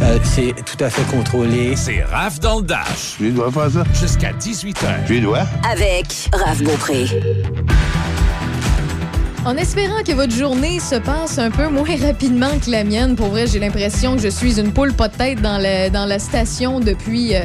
Euh, c'est tout à fait contrôlé. C'est Raph dans le Dash. Tu lui dois faire ça? Jusqu'à 18h. Tu lui dois? Avec Raph Beaupré. En espérant que votre journée se passe un peu moins rapidement que la mienne, pour vrai, j'ai l'impression que je suis une poule pas de tête dans la, dans la station depuis... euh,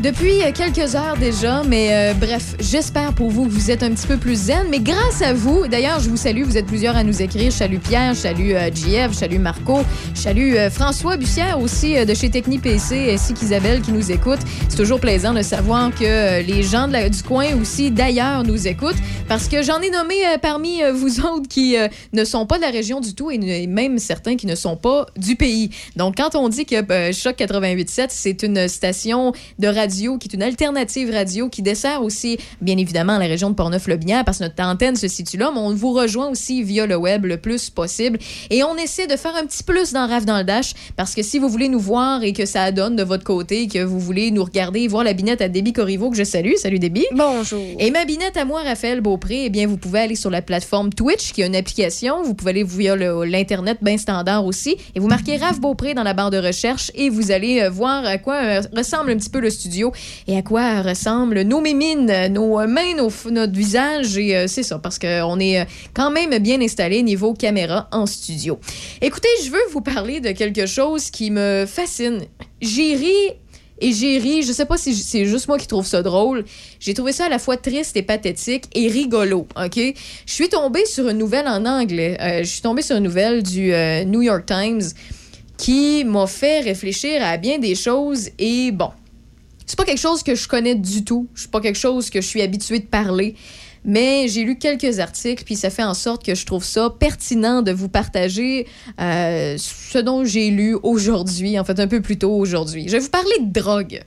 depuis quelques heures déjà, mais euh, bref, j'espère pour vous que vous êtes un petit peu plus zen. Mais grâce à vous, d'ailleurs, je vous salue, vous êtes plusieurs à nous écrire. Je salue Pierre, je salue euh, JF, Marco, je salue euh, François Bussière aussi euh, de chez Techni PC, ainsi qu'Isabelle qui nous écoute. C'est toujours plaisant de savoir que euh, les gens du coin aussi d'ailleurs nous écoutent, parce que j'en ai nommé parmi vous autres qui ne sont pas de la région du tout et, et même certains qui ne sont pas du pays. Donc, quand on dit que Choc 88.7, c'est une station de radio qui est une alternative radio qui dessert aussi, bien évidemment, la région de Portneuf-le-Bière parce que notre antenne se situe là, mais on vous rejoint aussi via le web le plus possible. Et on essaie de faire un petit plus dans Rave dans le Dash parce que si vous voulez nous voir et que ça donne de votre côté, que vous voulez nous regarder, voir la binette à Déby Corriveau que je salue. Salut Déby. Bonjour. Et ma binette à moi, Raphaël Beaupré, eh bien, vous pouvez aller sur la plateforme Twitch, qui est une application. Vous pouvez aller via l'Internet bien standard aussi. Et vous marquez Raph Beaupré dans la barre de recherche et vous allez euh, voir à quoi euh, ressemble un petit peu le studio et à quoi ressemblent nos mimines, euh, nos euh, mains, nos, notre visage? Et euh, c'est ça, parce qu'on est euh, quand même bien installé niveau caméra en studio. Écoutez, je veux vous parler de quelque chose qui me fascine. J'ai ri et j'ai ri, je sais pas si c'est juste moi qui trouve ça drôle. J'ai trouvé ça à la fois triste et pathétique et rigolo, OK? Je suis tombée sur une nouvelle en anglais. Je suis tombée sur une nouvelle du New York Times qui m'a fait réfléchir à bien des choses et bon, c'est pas quelque chose que je connais du tout. C'est pas quelque chose que je suis habituée de parler. Mais j'ai lu quelques articles, puis ça fait en sorte que je trouve ça pertinent de vous partager euh, ce dont j'ai lu aujourd'hui, en fait un peu plus tôt aujourd'hui. Je vais vous parler de drogue.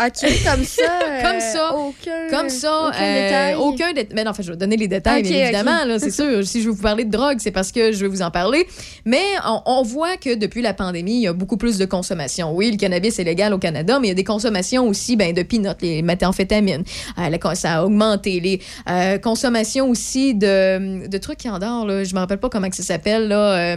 OK, comme ça. euh, Comme ça. Aucun, Comme ça, aucun euh, détail? aucun dé- Mais non, en fait, je vais donner les détails, bien évidemment, c'est sûr. Si je veux vous parler de drogue, c'est parce que je veux vous en parler. Mais on, on voit que depuis la pandémie, il y a beaucoup plus de consommation. Oui, le cannabis est légal au Canada, mais il y a des consommations aussi ben, de peanuts, les méthamphétamines. Euh, la ça a augmenté. Les euh, consommations aussi de, de trucs qui endorment, là. Je me rappelle pas comment que ça s'appelle, là. Euh,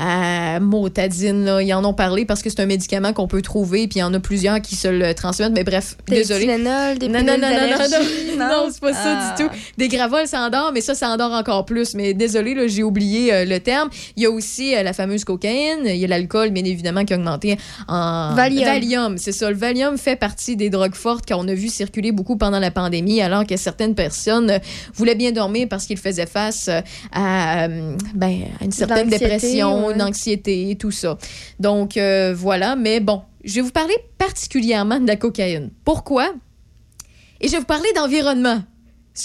euh, Motadine, là. Ils en ont parlé parce que c'est un médicament qu'on peut trouver, puis il y en a plusieurs qui se le transmettent. Mais bref, Des désolé. Tylenol, des Non, non, non, non, non, non, non, c'est pas ça Ah. du tout. Des gravoles, ça endort, mais ça, ça endort encore plus. Mais désolé, là, j'ai oublié euh, le terme. Il y a aussi euh, la fameuse cocaïne. Il y a l'alcool, bien évidemment, qui a augmenté en Valium. c'est ça. Le Valium fait partie des drogues fortes qu'on a vu circuler beaucoup pendant la pandémie, alors que certaines personnes euh, voulaient bien dormir parce qu'ils faisaient face à, ben, à une certaine dépression, ouais. une anxiété, tout ça. Donc, euh, voilà. Mais bon, je vais vous parler particulièrement de la cocaïne. Pourquoi? Et je vais vous parler d'environnement.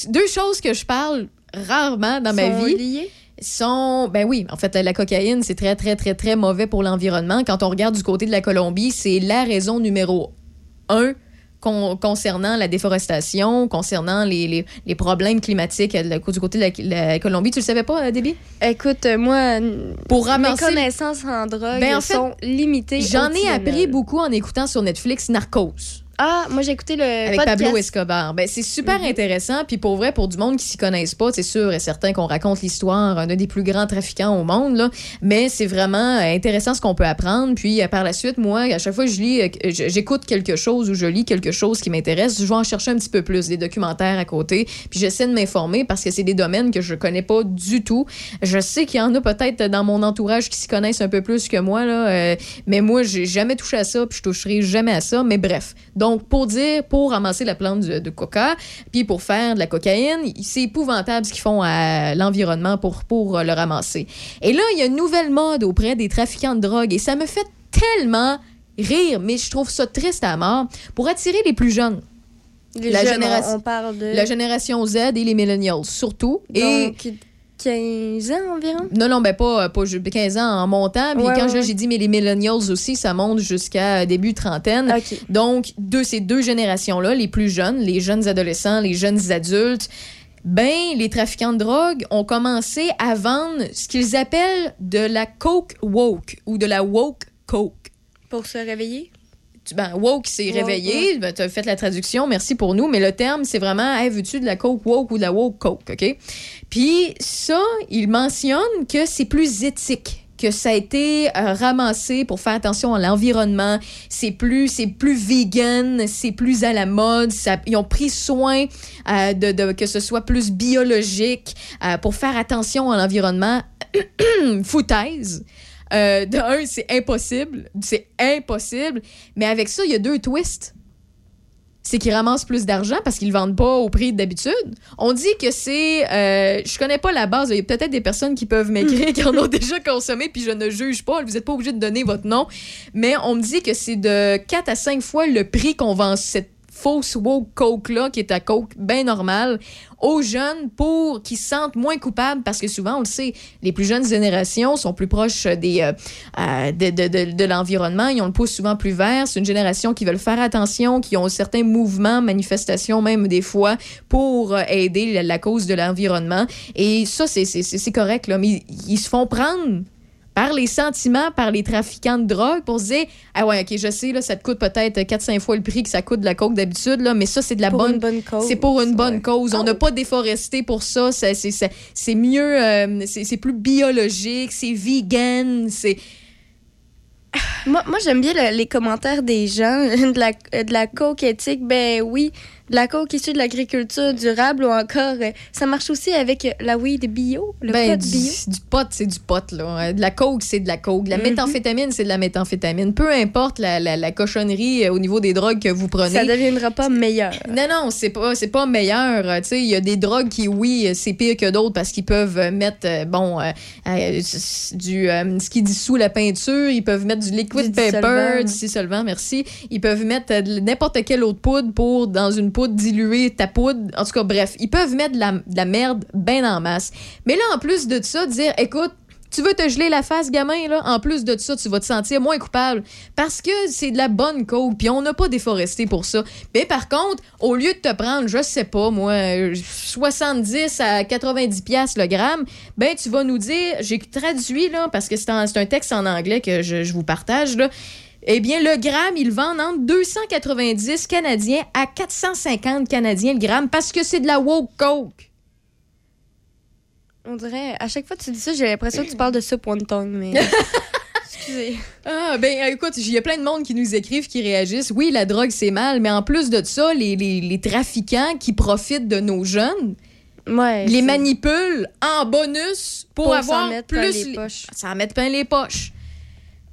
Deux choses que je parle rarement dans ma Sont vie sont ben oui en fait la cocaïne c'est très très très très mauvais pour l'environnement quand on regarde du côté de la Colombie c'est la raison numéro un con- concernant la déforestation concernant les, les, les problèmes climatiques euh, du côté de la, la Colombie. Tu le savais pas euh, Déby Écoute, euh, moi, pour mes ramasser connaissances en drogue Ben, en fait, sont limitées. j'en ai appris beaucoup en écoutant sur Netflix Narcos Ah, moi, j'ai écouté le avec podcast. Pablo Escobar. Ben, c'est super Mhm. intéressant. Puis pour vrai, pour du monde qui s'y connaissent pas, c'est sûr et certain qu'on raconte l'histoire d'un des plus grands trafiquants au monde. Là. Mais c'est vraiment euh, intéressant ce qu'on peut apprendre. Puis euh, par la suite, moi, à chaque fois que je lis, euh, j'écoute quelque chose ou je lis quelque chose qui m'intéresse, je vais en chercher un petit peu plus, des documentaires à côté. Puis j'essaie de m'informer parce que c'est des domaines que je connais pas du tout. Je sais qu'il y en a peut-être dans mon entourage qui s'y connaissent un peu plus que moi, là, euh, mais moi, j'ai jamais touché à ça, puis je toucherai jamais à ça. Mais bref. Donc, pour dire, pour ramasser la plante de, de coca, puis pour faire de la cocaïne, c'est épouvantable ce qu'ils font à l'environnement pour, pour euh, le ramasser. Et là, il y a une nouvelle mode auprès des trafiquants de drogue, et ça me fait tellement rire, mais je trouve ça triste à mort, pour attirer les plus jeunes. Les La jeunes, génération- on, parle de. La génération Z et les millennials, surtout. et Donc, 15 ans environ? Non, non, ben pas, pas ju- 15 ans en montant. Puis Ouais, quand ouais, j'ai dit, mais les millennials aussi, ça monte jusqu'à début trentaine. Donc, deux, ces deux générations-là, les plus jeunes, les jeunes adolescents, les jeunes adultes, ben, les trafiquants de drogue ont commencé à vendre ce qu'ils appellent de la coke woke ou de la woke coke. Pour se réveiller? Ben, woke, c'est réveillé. Ben, tu as fait la traduction, merci pour nous. Mais le terme, c'est vraiment, hey, veux-tu de la coke woke ou de la woke coke, OK? Puis ça, il mentionne que c'est plus éthique que ça a été euh, ramassé pour faire attention à l'environnement. C'est plus, c'est plus vegan, c'est plus à la mode. Ça, ils ont pris soin euh, de, que ce soit plus biologique euh, pour faire attention à l'environnement. Foutaise. De un, c'est impossible. C'est impossible. Mais avec ça, il y a deux twists c'est qu'ils ramassent plus d'argent parce qu'ils le vendent pas au prix d'habitude. On dit que c'est... euh, je connais pas la base. Il y a peut-être des personnes qui peuvent m'écrire qui en ont déjà consommé, puis je ne juge pas. Vous n'êtes pas obligé de donner votre nom. Mais on me dit que c'est de 4 à 5 fois le prix qu'on vend cette fausse woke coke-là, qui est à coke bien normale, aux jeunes pour qu'ils se sentent moins coupables parce que souvent, on le sait, les plus jeunes générations sont plus proches des, euh, euh, de, de, de, l'environnement. Ils ont le pouce souvent plus vert. C'est une génération qui veulent faire attention, qui ont certains mouvements, manifestations même des fois pour euh, aider la, cause de l'environnement. Et ça, c'est- correct, là, mais ils se font prendre par les sentiments, par les trafiquants de drogue pour se dire Ah ouais, ok, je sais, là, ça te coûte peut-être 4-5 fois le prix que ça coûte de la coke d'habitude, là, mais ça, c'est de la Pour bonne une bonne cause. c'est pour une bonne ouais. cause. On n'a pas déforesté pour ça. Ça, C'est mieux, euh, c'est c'est plus biologique, c'est vegan, c'est. Moi, moi j'aime bien le- les commentaires des gens de la, de la coke éthique. Ben oui, de la coke issue de l'agriculture durable ou encore, euh, ça marche aussi avec euh, la weed bio, le Ben, pot du, bio? du pot, c'est du pot, là. Euh, De la coke, c'est de la coke. De la Mhm. méthamphétamine, c'est de la méthamphétamine. Peu importe la, la, la cochonnerie au niveau des drogues que vous prenez. Ça deviendra pas meilleur. Non, non, c'est pas, c'est pas meilleur. Tu sais, il y a des drogues qui, oui, c'est pire que d'autres parce qu'ils peuvent mettre, bon, euh, euh, du, euh, ce qui dissout la peinture, ils peuvent mettre du liquid Du paper, du dissolvant, merci. Ils peuvent mettre n'importe quelle autre poudre pour, dans une poudre, diluer ta poudre. En tout cas, bref, ils peuvent mettre de la, de la merde bien en masse. Mais là, en plus de ça, dire, écoute, tu veux te geler la face, gamin, là? En plus de ça, tu vas te sentir moins coupable. Parce que c'est de la bonne coke, puis on n'a pas déforesté pour ça. Mais par contre, au lieu de te prendre, je sais pas, moi, euh, 70 à 90 pièces le gramme, ben tu vas nous dire, j'ai traduit, là, parce que c'est un texte en anglais que je, je vous partage, là. Eh bien, le gramme, ils vendent entre 290 Canadiens à 450 Canadiens le gramme parce que c'est de la woke coke. On dirait, à chaque fois que tu dis ça, j'ai l'impression que tu parles de soupe wonton, mais. Excusez. Ah, ben écoute, il y a plein de monde qui nous écrivent, qui réagissent. Oui, la drogue, c'est mal, mais en plus de ça, les, les- les trafiquants qui profitent de nos jeunes, Ouais. les manipulent en bonus pour, Pour avoir plus... les poches. Ça en met plein les poches.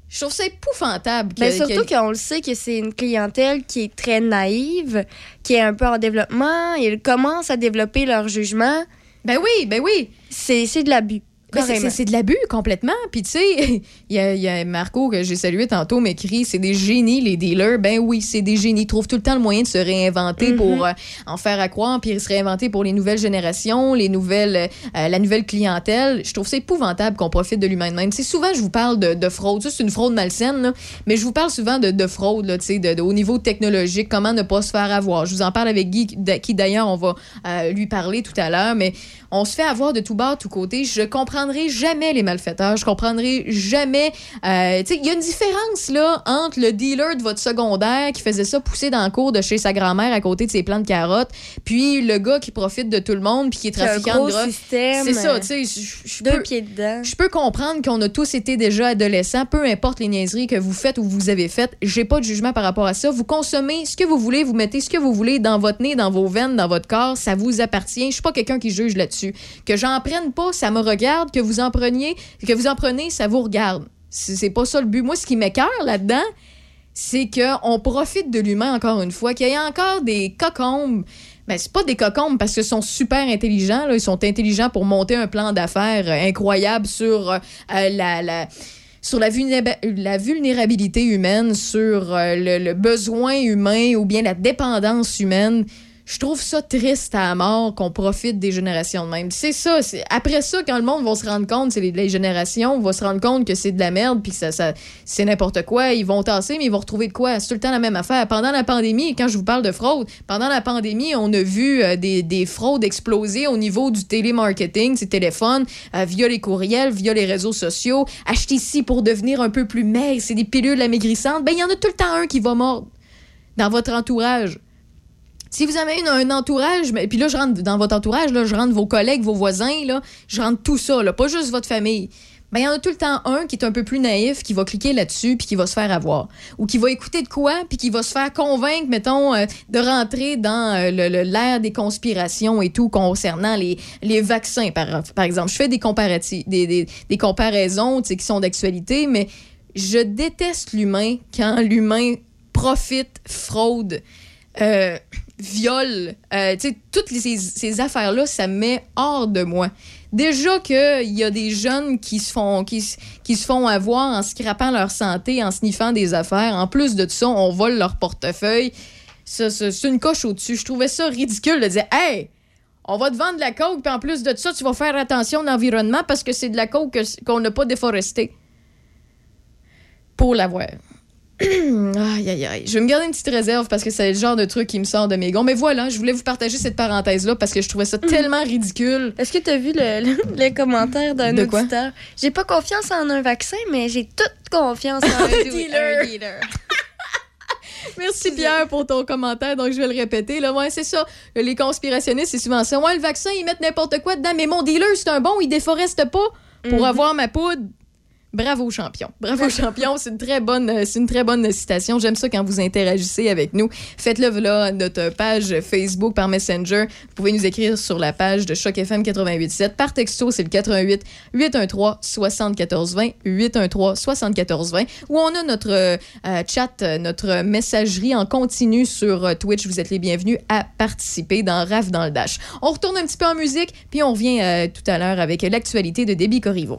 Je trouve ça épouvantable. que- Mais surtout que- qu'on le sait que c'est une clientèle qui est très naïve, qui est un peu en développement. Ils commencent à développer leur jugement. Ben oui, ben oui. C'est c'est de l'abus. C'est- c'est c'est de l'abus complètement. Puis tu sais, il y, a- il y a Marco que j'ai salué tantôt m'écrit c'est des génies les dealers. Ben oui, c'est des génies. Ils trouvent tout le temps le moyen de se réinventer Mhm. pour euh, en faire à croire, puis se réinventer pour les nouvelles générations, les nouvelles, euh, la nouvelle clientèle. Je trouve ça épouvantable qu'on profite de l'humain de même. Souvent je vous parle de, de fraude. Ça c'est une fraude malsaine, là. mais je vous parle souvent de, de fraude, tu sais, de, de- au niveau technologique, comment ne pas se faire avoir. Je vous en parle avec Guy, qui d'ailleurs on va euh, lui parler tout à l'heure, mais on se fait avoir de tout bas, de tout côté. Je comprendrai jamais les malfaiteurs. Je comprendrai jamais. euh, tu sais, il y a une différence là entre le dealer de votre secondaire qui faisait ça pousser dans le cours de chez sa grand-mère à côté de ses plants de carottes, puis le gars qui profite de tout le monde puis qui est un trafiquant gros de drogue. C'est ça, euh, tu sais. je- peux- je peux comprendre qu'on a tous été déjà adolescents, peu importe les niaiseries que vous faites ou vous avez faites. J'ai pas de jugement par rapport à ça. Vous consommez ce que vous voulez, vous mettez ce que vous voulez dans votre nez, dans vos veines, dans votre corps. Ça vous appartient. Je suis pas quelqu'un qui juge là-dessus. Que j'en prenne pas, ça me regarde. Que vous en preniez, que vous en prenez, ça vous regarde. C'est pas ça le but. Moi, ce qui m'écœure là-dedans, c'est qu'on profite de l'humain encore une fois, qu'il y a encore des cocombes. Ben, c'est pas des cocombes parce qu'ils sont super intelligents. Ils sont intelligents pour monter un plan d'affaires euh, incroyable sur euh, la, sur la vulnérabilité humaine, sur euh, le, le besoin humain ou bien la dépendance humaine. Je trouve ça triste à mort qu'on profite des générations de même. C'est ça. Après ça, quand le monde va se rendre compte, c'est les, générations, vont se rendre compte que c'est de la merde puis que ça, ça, c'est n'importe quoi. Ils vont tasser, mais ils vont retrouver de quoi? C'est tout le temps la même affaire. Pendant la pandémie, quand je vous parle de fraude, pendant la pandémie, on a vu euh, des, des fraudes exploser au niveau du télémarketing, du téléphone, euh, via les courriels, via les réseaux sociaux. Acheter ici pour devenir un peu plus maigre, c'est des pilules amaigrissantes. Ben, il y en a tout le temps un qui va mordre dans votre entourage. Si vous avez une- un entourage, mais- puis là, je rentre dans votre entourage, là, je rentre vos collègues, vos voisins, là, je rentre tout ça, là, pas juste votre famille. ben, il y en a tout le temps un qui est un peu plus naïf, qui va cliquer là-dessus, puis qui va se faire avoir. Ou qui va écouter de quoi, puis qui va se faire convaincre, mettons, euh, de rentrer dans euh, le- l'ère des conspirations et tout concernant les, les vaccins, par, exemple. Je fais des, comparatifs, des, des, comparaisons qui sont d'actualité, mais je déteste l'humain quand l'humain profite, fraude, euh, viol. euh, toutes ces, affaires-là, ça me met hors de moi. Déjà qu'il y a des jeunes qui se font qui, qui se font avoir en scrapant leur santé, en sniffant des affaires. En plus de ça, on vole leur portefeuille. C'est une coche au-dessus. Je trouvais ça ridicule de dire Hey! On va te vendre de la coke, puis en plus de ça, tu vas faire attention à l'environnement parce que c'est de la coke qu'on n'a pas déforesté. Pour l'avoir. aïe, aïe, aïe. Je vais me garder une petite réserve parce que c'est le genre de truc qui me sort de mes gonds. Mais voilà, je voulais vous partager cette parenthèse-là parce que je trouvais ça tellement ridicule. Est-ce que tu as vu le, le- le commentaire d'un auditeur? J'ai pas confiance en un vaccin, mais j'ai toute confiance en un, dealer. un dealer. Merci Pierre pour ton commentaire. Donc, je vais le répéter. Là, ouais, c'est ça. Les conspirationnistes, c'est souvent ça. Ouais, le vaccin, ils mettent n'importe quoi dedans. Mais mon dealer, c'est un bon, il déforeste pas pour Mhm. avoir ma poudre. Bravo champion. Bravo champion, c'est une très bonne euh, c'est une très bonne citation. J'aime ça quand vous interagissez avec nous. Faites-le là notre page Facebook par Messenger. Vous pouvez nous écrire sur la page de Choc FM 887 par texto, c'est le 88 813 74 20 813 74 20 ou on a notre euh, euh, chat, notre messagerie en continu sur Twitch. Vous êtes les bienvenus à participer dans RAF dans le Dash. On retourne un petit peu en musique, puis on revient tout à l'heure avec l'actualité de Déby Corriveau.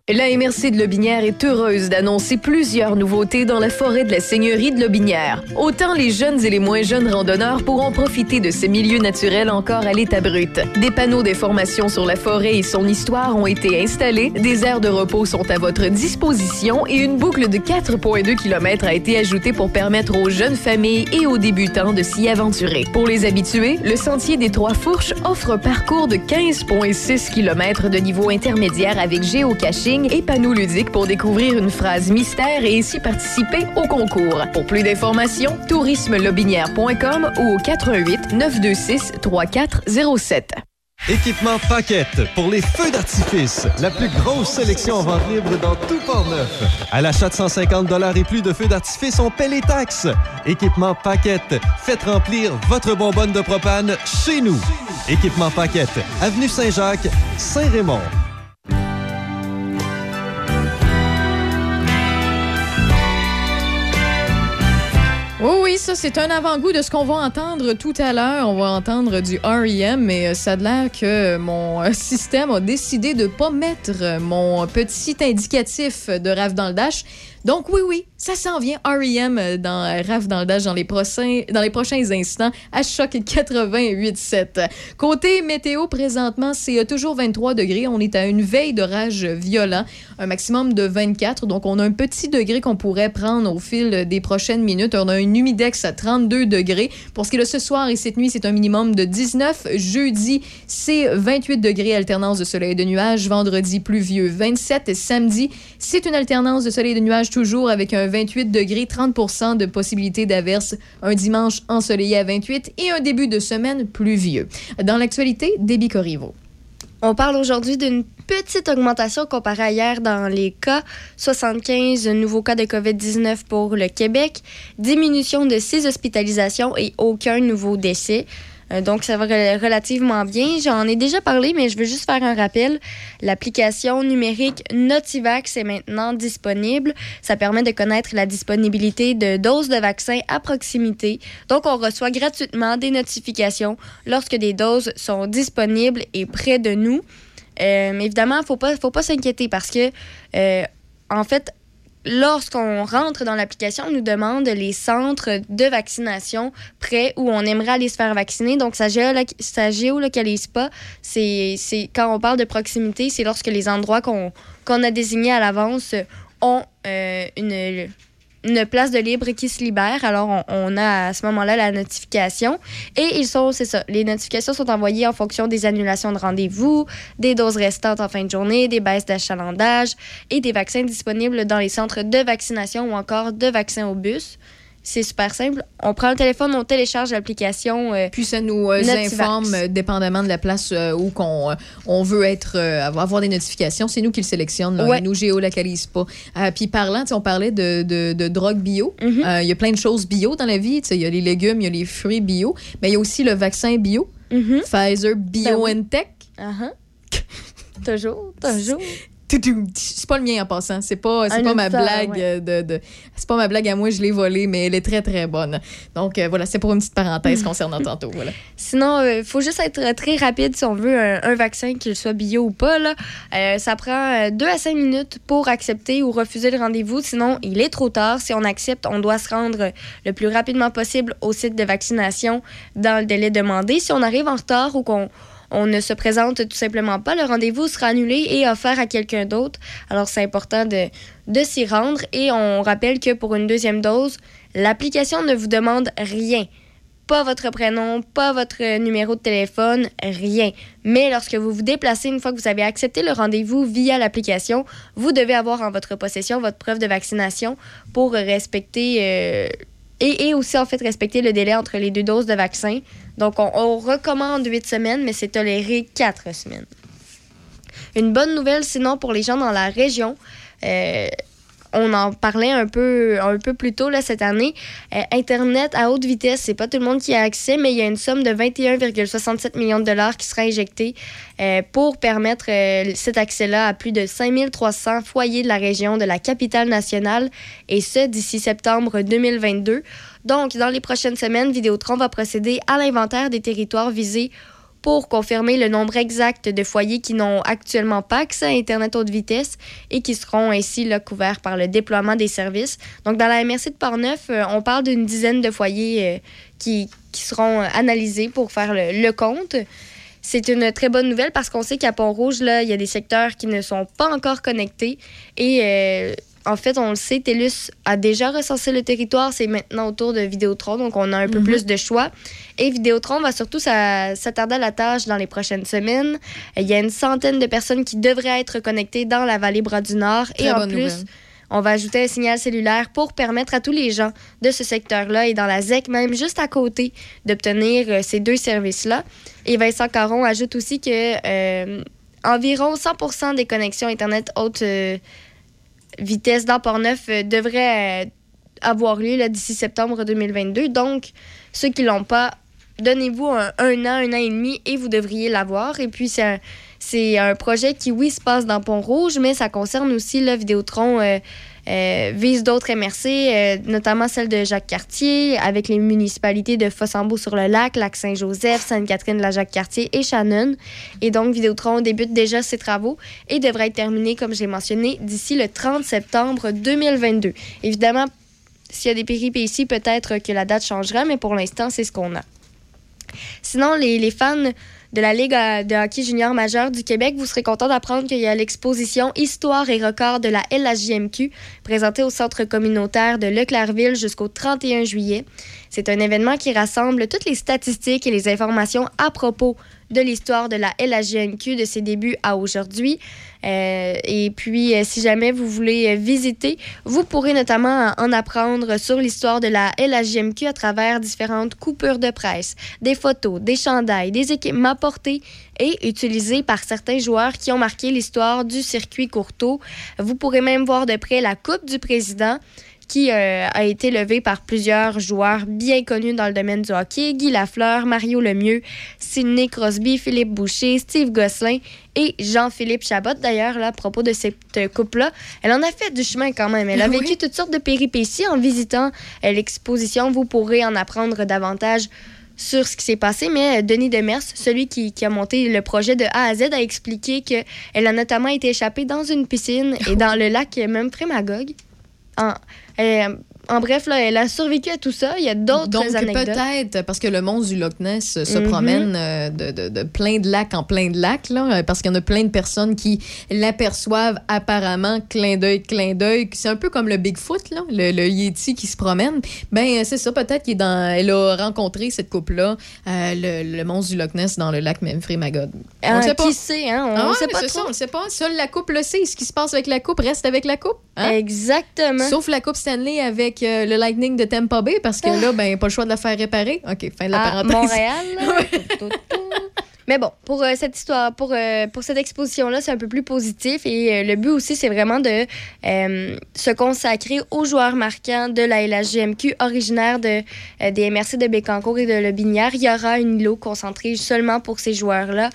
La MRC de Lobinière est heureuse d'annoncer plusieurs nouveautés dans la forêt de la Seigneurie de Lobinière. Autant les jeunes et les moins jeunes randonneurs pourront profiter de ce milieu naturel encore à l'état brut. Des panneaux d'information sur la forêt et son histoire ont été installés, des aires de repos sont à votre disposition et une boucle de 4,2 km a été ajoutée pour permettre aux jeunes familles et aux débutants de s'y aventurer. Pour les habitués, le Sentier des Trois Fourches offre un parcours de 15,6 km de niveau intermédiaire avec géocaching et panneaux ludiques pour découvrir une phrase mystère et ainsi participer au concours. Pour plus d'informations, tourismelobinière.com ou au 88 926 3407. Équipement Paquette pour les feux d'artifice. La plus grosse sélection en vente libre dans tout Port-Neuf. À l'achat de 150 et plus de feux d'artifice, on paie les taxes. Équipement Paquette. Faites remplir votre bonbonne de propane chez nous. Équipement Paquette. Avenue Saint-Jacques, Saint-Raymond. Oui, oui, ça, c'est un avant-goût de ce qu'on va entendre tout à l'heure. On va entendre du REM, mais euh, ça a l'air que mon euh, système a décidé de ne pas mettre euh, mon petit indicatif de rave dans le dash. Donc, oui, oui, ça s'en vient. REM dans RAF dans le Dash dans les, prochains, dans les prochains instants à Choc 88.7. Côté météo, présentement, c'est toujours 23 degrés. On est à une veille d'orage violent, un maximum de 24. Donc, on a un petit degré qu'on pourrait prendre au fil des prochaines minutes. On a un humidex à 32 degrés. Pour ce qui est de ce soir et cette nuit, c'est un minimum de 19. Jeudi, c'est 28 degrés, alternance de soleil et de nuages. Vendredi, pluvieux, 27. Samedi, c'est une alternance de soleil et de nuages toujours avec un 28 degrés, 30% de possibilité d'averse, un dimanche ensoleillé à 28 et un début de semaine pluvieux. Dans l'actualité, débit Corriveau. On parle aujourd'hui d'une petite augmentation comparée à hier dans les cas. 75 nouveaux cas de COVID-19 pour le Québec, diminution de 6 hospitalisations et aucun nouveau décès. Euh, donc, ça va re- relativement bien. J'en ai déjà parlé, mais je veux juste faire un rappel. L'application numérique Notivax est maintenant disponible. Ça permet de connaître la disponibilité de doses de vaccins à proximité. Donc, on reçoit gratuitement des notifications lorsque des doses sont disponibles et près de nous. Euh, évidemment, il ne faut pas s'inquiéter parce que, euh, en fait, lorsqu'on rentre dans l'application, on nous demande les centres de vaccination près où on aimerait aller se faire vacciner. Donc, ça, ça géolocalise pas. C'est quand on parle de proximité, c'est lorsque les endroits qu'on qu'on a désignés à l'avance ont euh, une, une place de libre qui se libère. Alors, on, a à ce moment-là la notification. Et ils sont, c'est ça, les notifications sont envoyées en fonction des annulations de rendez-vous, des doses restantes en fin de journée, des baisses d'achalandage et des vaccins disponibles dans les centres de vaccination ou encore de vaccins au bus. C'est super simple. On prend le téléphone, on télécharge l'application. euh, Puis ça nous euh, informe, euh, dépendamment de la place où qu'on, on veut être, avoir des notifications. C'est nous qui le sélectionnons. là. Ouais. Ils nous géolocalisent pas. Puis parlant, on parlait de, de, de drogue bio. Mhm. Il y a plein de choses bio dans la vie. Il y a les légumes, il y a les fruits bio. Mais il y a aussi le vaccin bio. mhm. Pfizer BioNTech. Uh-huh. toujours, toujours. C'est pas le mien en passant. C'est pas, c'est pas ma blague ouais. euh, de, de- C'est pas ma blague à moi, je l'ai volée, mais elle est très très bonne. Donc euh, voilà, c'est pour une petite parenthèse concernant tantôt. Voilà. Sinon, il faut juste être très rapide si on veut un, un vaccin, qu'il soit bio ou pas. Là. Euh, ça prend 2 à 5 minutes pour accepter ou refuser le rendez-vous. Sinon, il est trop tard. Si on accepte, on doit se rendre le plus rapidement possible au site de vaccination dans le délai demandé. Si on arrive en retard ou qu'on on ne se présente tout simplement pas, le rendez-vous sera annulé et offert à quelqu'un d'autre. Alors, c'est important de, de s'y rendre. Et on rappelle que pour une deuxième dose, l'application ne vous demande rien pas votre prénom, pas votre numéro de téléphone, rien. Mais lorsque vous vous déplacez, une fois que vous avez accepté le rendez-vous via l'application, vous devez avoir en votre possession votre preuve de vaccination pour respecter euh, et, aussi en fait respecter le délai entre les deux doses de vaccin. Donc on, on recommande 8 semaines, mais c'est toléré 4 semaines. Une bonne nouvelle, sinon, pour les gens dans la région. euh, on en parlait un peu, plus tôt cette année. Euh, Internet à haute vitesse, c'est pas tout le monde qui a accès, mais il y a une somme de 21,67 millions de dollars qui sera injectée euh, pour permettre euh, cet accès-là à plus de 5300 foyers de la région de la capitale nationale, et ce d'ici septembre 2022. Donc, dans les prochaines semaines, Vidéotron va procéder à l'inventaire des territoires visés pour confirmer le nombre exact de foyers qui n'ont actuellement pas accès à Internet haute vitesse et qui seront ainsi couverts par le déploiement des services. Donc, dans la MRC de Portneuf, euh, on parle d'une dizaine de foyers euh, qui, seront euh, analysés pour faire le, le compte. C'est une très bonne nouvelle parce qu'on sait qu'à Pont-Rouge, il y a des secteurs qui ne sont pas encore connectés et euh, en fait, on le sait, TELUS a déjà recensé le territoire. C'est maintenant autour de Vidéotron, donc on a un peu Mhm. plus de choix. Et Vidéotron va surtout s'a- s'attarder à la tâche dans les prochaines semaines. Il y a une centaine de personnes qui devraient être connectées dans la vallée Bras du Nord. Très et en plus, nouvelle. on va ajouter un signal cellulaire pour permettre à tous les gens de ce secteur-là et dans la ZEC, même juste à côté, d'obtenir euh, ces deux services-là. Et Vincent Caron ajoute aussi que euh, environ 100% des connexions Internet haute euh, vitesse dans Port-Neuf euh, devraient euh, avoir lieu d'ici septembre 2022. Donc, ceux qui l'ont pas, donnez-vous un, an, un an et demi et vous devriez l'avoir. Et puis, c'est un, c'est un projet qui, oui, se passe dans Pont-Rouge, mais ça concerne aussi le Vidéotron. Euh, euh, vise d'autres MRC, euh, notamment celle de Jacques-Cartier, avec les municipalités de Fossambeau-sur-le-Lac, Lac-Saint-Joseph, Sainte-Catherine-la-Jacques-Cartier et Shannon. Et donc, Vidéotron débute déjà ses travaux et devrait être terminé, comme je l'ai mentionné, d'ici le 30 septembre 2022. Évidemment, s'il y a des péripéties, peut-être que la date changera, mais pour l'instant, c'est ce qu'on a. Sinon, les fans de la Ligue euh, de hockey junior majeur du Québec, vous serez contents d'apprendre qu'il y a l'exposition Histoire et records de la LHJMQ présentée au centre communautaire de Leclercville jusqu'au 31 juillet. C'est un événement qui rassemble toutes les statistiques et les informations à propos de l'histoire de la LHJMQ de ses débuts à aujourd'hui. Euh, et puis, euh, si jamais vous voulez euh, visiter, vous pourrez notamment en apprendre sur l'histoire de la LHJMQ à travers différentes coupures de presse, des photos, des chandails, des équipements portés et utilisés par certains joueurs qui ont marqué l'histoire du circuit Courteau. Vous pourrez même voir de près la Coupe du Président qui euh, a été levée par plusieurs joueurs bien connus dans le domaine du hockey, Guy Lafleur, Mario Lemieux, Sidney Crosby, Philippe Boucher, Steve Gosselin et Jean-Philippe Chabot. D'ailleurs, à propos de cette coupe-là, elle en a fait du chemin quand même. Elle a Oui. vécu toutes sortes de péripéties en visitant euh, l'exposition. Vous pourrez en apprendre davantage sur ce qui s'est passé, mais euh, Denis Demers, celui qui, qui a monté le projet de A à Z, a expliqué qu'elle a notamment été échappée dans une piscine et dans le lac même Magog. En, euh, en bref, là, elle a survécu à tout ça. Il y a d'autres Donc, anecdotes. peut-être, parce que le monstre du Loch Ness se Mhm. promène euh, de, de- de plein de lacs en plein de lacs, là, euh, parce qu'il y en a plein de personnes qui l'aperçoivent apparemment, clin d'œil, clin d'œil. C'est un peu comme le Bigfoot, là, le, le Yeti qui se promène. Ben, euh, c'est ça, peut-être qu'elle elle a rencontré cette couple-là, euh, le, le monstre du Loch Ness dans le lac Memphremagog. On Ah, le sait pas. Qui sait, hein? On Ah ne sait pas trop. ça, on le sait pas. Seule la coupe le sait. Ce qui se passe avec la coupe reste avec la coupe. hein? Exactement. Sauf la Coupe Stanley avec euh, le Lightning de Tampa Bay, parce que là, ben, pas le choix de la faire réparer. OK, fin de la à parenthèse. Montréal. Mais bon, pour euh, cette histoire, pour, euh, pour cette exposition-là, c'est un peu plus positif. Et euh, le but aussi, c'est vraiment de se consacrer aux joueurs marquants de la LHGMQ, originaire de, des MRC de Bécancour et de Le Binière. Il y aura une îlot concentrée seulement pour ces joueurs-là.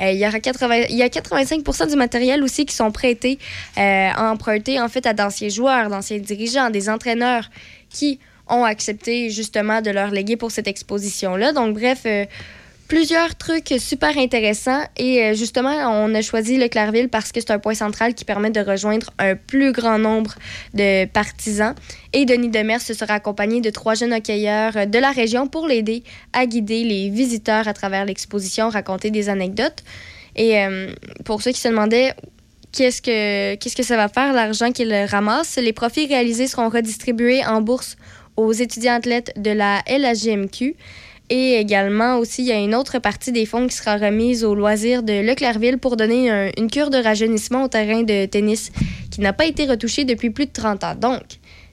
Il, y aura 80, il y a 85% du matériel aussi qui sont prêtés, empruntés en fait à d'anciens joueurs, d'anciens dirigeants, des entraîneurs qui ont accepté justement de leur léguer pour cette exposition-là. Donc, bref, plusieurs trucs super intéressants. Et euh, justement, on a choisi le Clairville parce que c'est un point central qui permet de rejoindre un plus grand nombre de partisans. Et Denis Demers se sera accompagné de trois jeunes hockeyeurs euh, de la région pour l'aider à guider les visiteurs à travers l'exposition, raconter des anecdotes. Et euh, pour ceux qui se demandaient qu'est-ce que, que ça va faire, l'argent qu'ils ramassent, les profits réalisés seront redistribués en bourse aux étudiants athlètes de la LHGMQ. Et également aussi, il y a une autre partie des fonds qui sera remise aux loisirs de Leclercville pour donner un- une cure de rajeunissement au terrain de tennis qui n'a pas été retouché depuis plus de 30 ans. Donc,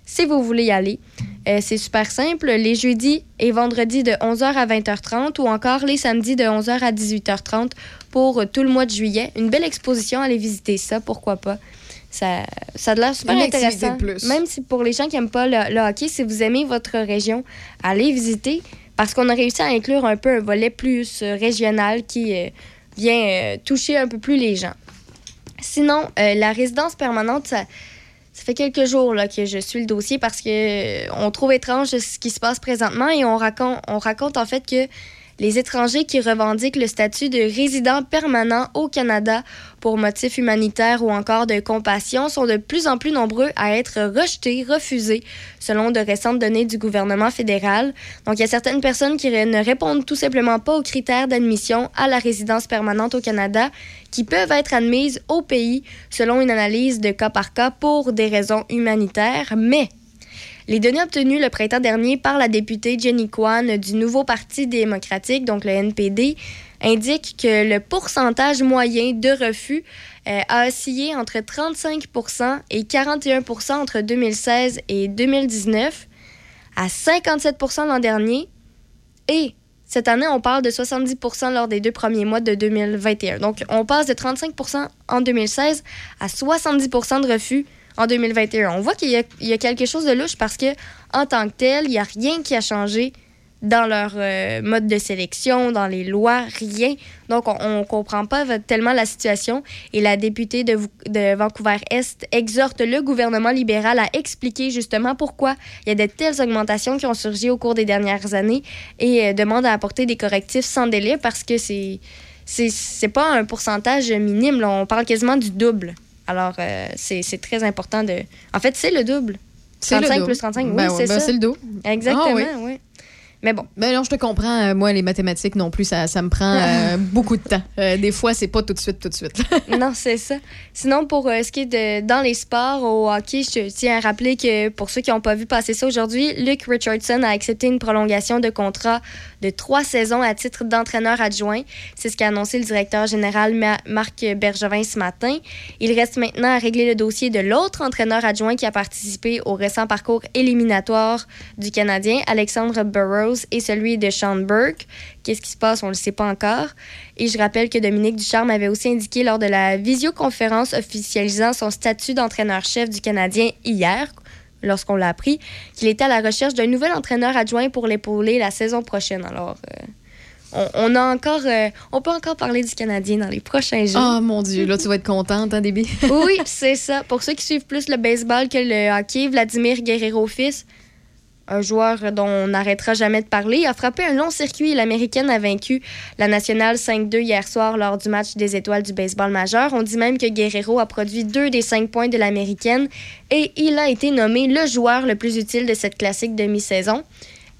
si vous voulez y aller, euh, c'est super simple. Les jeudis et vendredis de 11h à 20h30 ou encore les samedis de 11h à 18h30 pour tout le mois de juillet. Une belle exposition, allez visiter ça, pourquoi pas. Ça, ça a l'air super Une intéressant. plus. Même si pour les gens qui n'aiment pas le, le hockey, si vous aimez votre région, allez visiter parce qu'on a réussi à inclure un peu un volet plus euh, régional qui euh, vient euh, toucher un peu plus les gens. Sinon, la résidence permanente, ça, fait quelques jours là, que je suis le dossier parce que on trouve étrange ce qui se passe présentement et on raconte, on raconte en fait que les étrangers qui revendiquent le statut de résident permanent au Canada pour motifs humanitaires ou encore de compassion sont de plus en plus nombreux à être rejetés, refusés, selon de récentes données du gouvernement fédéral. Donc, il y a certaines personnes qui ne répondent tout simplement pas aux critères d'admission à la résidence permanente au Canada qui peuvent être admises au pays selon une analyse de cas par cas pour des raisons humanitaires, mais les données obtenues le printemps dernier par la députée Jenny Kwan du nouveau Parti démocratique, donc le NPD, indiquent que le pourcentage moyen de refus euh, a oscillé entre 35% et 41% entre 2016 et 2019, à 57% l'an dernier, et cette année, on parle de 70% lors des deux premiers mois de 2021. Donc, on passe de 35% en 2016 à 70% de refus en 2021. On voit qu'il y, a- il y a quelque chose de louche parce que, en tant que tel, il n'y a rien qui a changé dans leur euh, mode de sélection, dans les lois, rien. Donc, on ne comprend pas tellement la situation. Et la députée de, Vancouver-Est exhorte le gouvernement libéral à expliquer justement pourquoi il y a de telles augmentations qui ont surgi au cours des dernières années et euh, demande à apporter des correctifs sans délai parce que c'est c'est pas un pourcentage minime. là. On parle quasiment du double. Alors, euh, c'est très important de... En fait, c'est le double. C'est le 35 double. plus 35, oui, Ben ouais, c'est ben ça. c'est le dos. Exactement, Ah oui. oui. Mais bon. Ben non, je te comprends. Euh, Moi, les mathématiques non plus, ça, ça me prend euh, beaucoup de temps. Euh, des fois, c'est pas tout de suite, tout de suite. non, c'est ça. Sinon, pour euh, ce qui est de dans les sports, au hockey, je tiens à rappeler que pour ceux qui n'ont pas vu passer ça aujourd'hui, Luke Richardson a accepté une prolongation de contrat de trois saisons à titre d'entraîneur adjoint. C'est ce qu'a annoncé le directeur général Ma- Marc Bergevin ce matin. Il reste maintenant à régler le dossier de l'autre entraîneur adjoint qui a participé au récent parcours éliminatoire du Canadien, Alexandre Burrows, et celui de Sean Burke. Qu'est-ce qui se passe? On ne le sait pas encore. Et je rappelle que Dominique Ducharme avait aussi indiqué lors de la visioconférence officialisant son statut d'entraîneur-chef du Canadien hier, lorsqu'on l'a appris, qu'il était à la recherche d'un nouvel entraîneur adjoint pour l'épauler la saison prochaine. Alors, euh, on, on a encore, euh, on peut encore parler du Canadien dans les prochains jours. Oh mon Dieu, là, tu vas être contente, hein, Déby? oui, c'est ça. Pour ceux qui suivent plus le baseball que le hockey, Vladimir Guerrero-Fils, un joueur dont on n'arrêtera jamais de parler, a frappé un long circuit l'Américaine a vaincu la nationale 5-2 hier soir lors du match des étoiles du baseball majeur. On dit même que Guerrero a produit deux des cinq points de l'Américaine et il a été nommé le joueur le plus utile de cette classique demi-saison.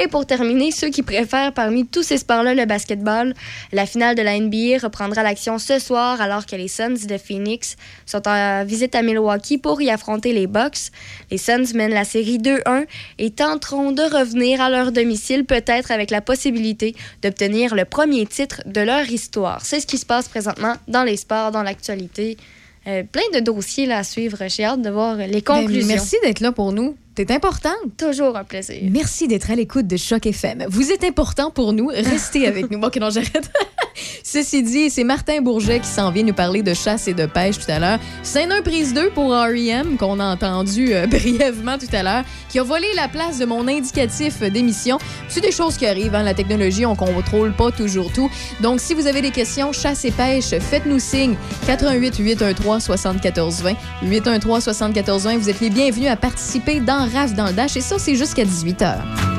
Et pour terminer, ceux qui préfèrent parmi tous ces sports-là le basketball, la finale de la NBA reprendra l'action ce soir alors que les Suns de Phoenix sont en visite à Milwaukee pour y affronter les Bucks. Les Suns mènent la série 2-1 et tenteront de revenir à leur domicile peut-être avec la possibilité d'obtenir le premier titre de leur histoire. C'est ce qui se passe présentement dans les sports, dans l'actualité. Euh, plein de dossiers là, à suivre. J'ai hâte de voir les conclusions. Ben, merci d'être là pour nous. T'es importante. Toujours un plaisir. Merci d'être à l'écoute de Choc FM. Vous êtes important pour nous. Restez avec nous. Bon, ok, non, j'arrête. Ceci dit, c'est Martin Bourget qui s'en vient nous parler de chasse et de pêche tout à l'heure. C'est un prise 2 pour R.E.M. qu'on a entendu euh, brièvement tout à l'heure, qui a volé la place de mon indicatif d'émission. C'est des choses qui arrivent. Hein? La technologie, on contrôle pas toujours tout. Donc, si vous avez des questions, chasse et pêche, faites-nous signe. 88 813 74 20. 813 74 20. Vous êtes les bienvenus à participer dans RAF dans le Dash. Et ça, c'est jusqu'à 18 h.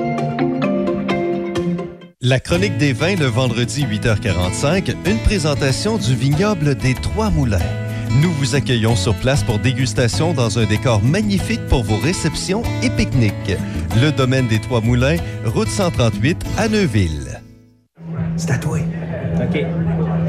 La chronique des vins le vendredi 8h45, une présentation du vignoble des Trois Moulins. Nous vous accueillons sur place pour dégustation dans un décor magnifique pour vos réceptions et pique-niques. Le domaine des Trois Moulins, route 138 à Neuville. C'est à toi. OK.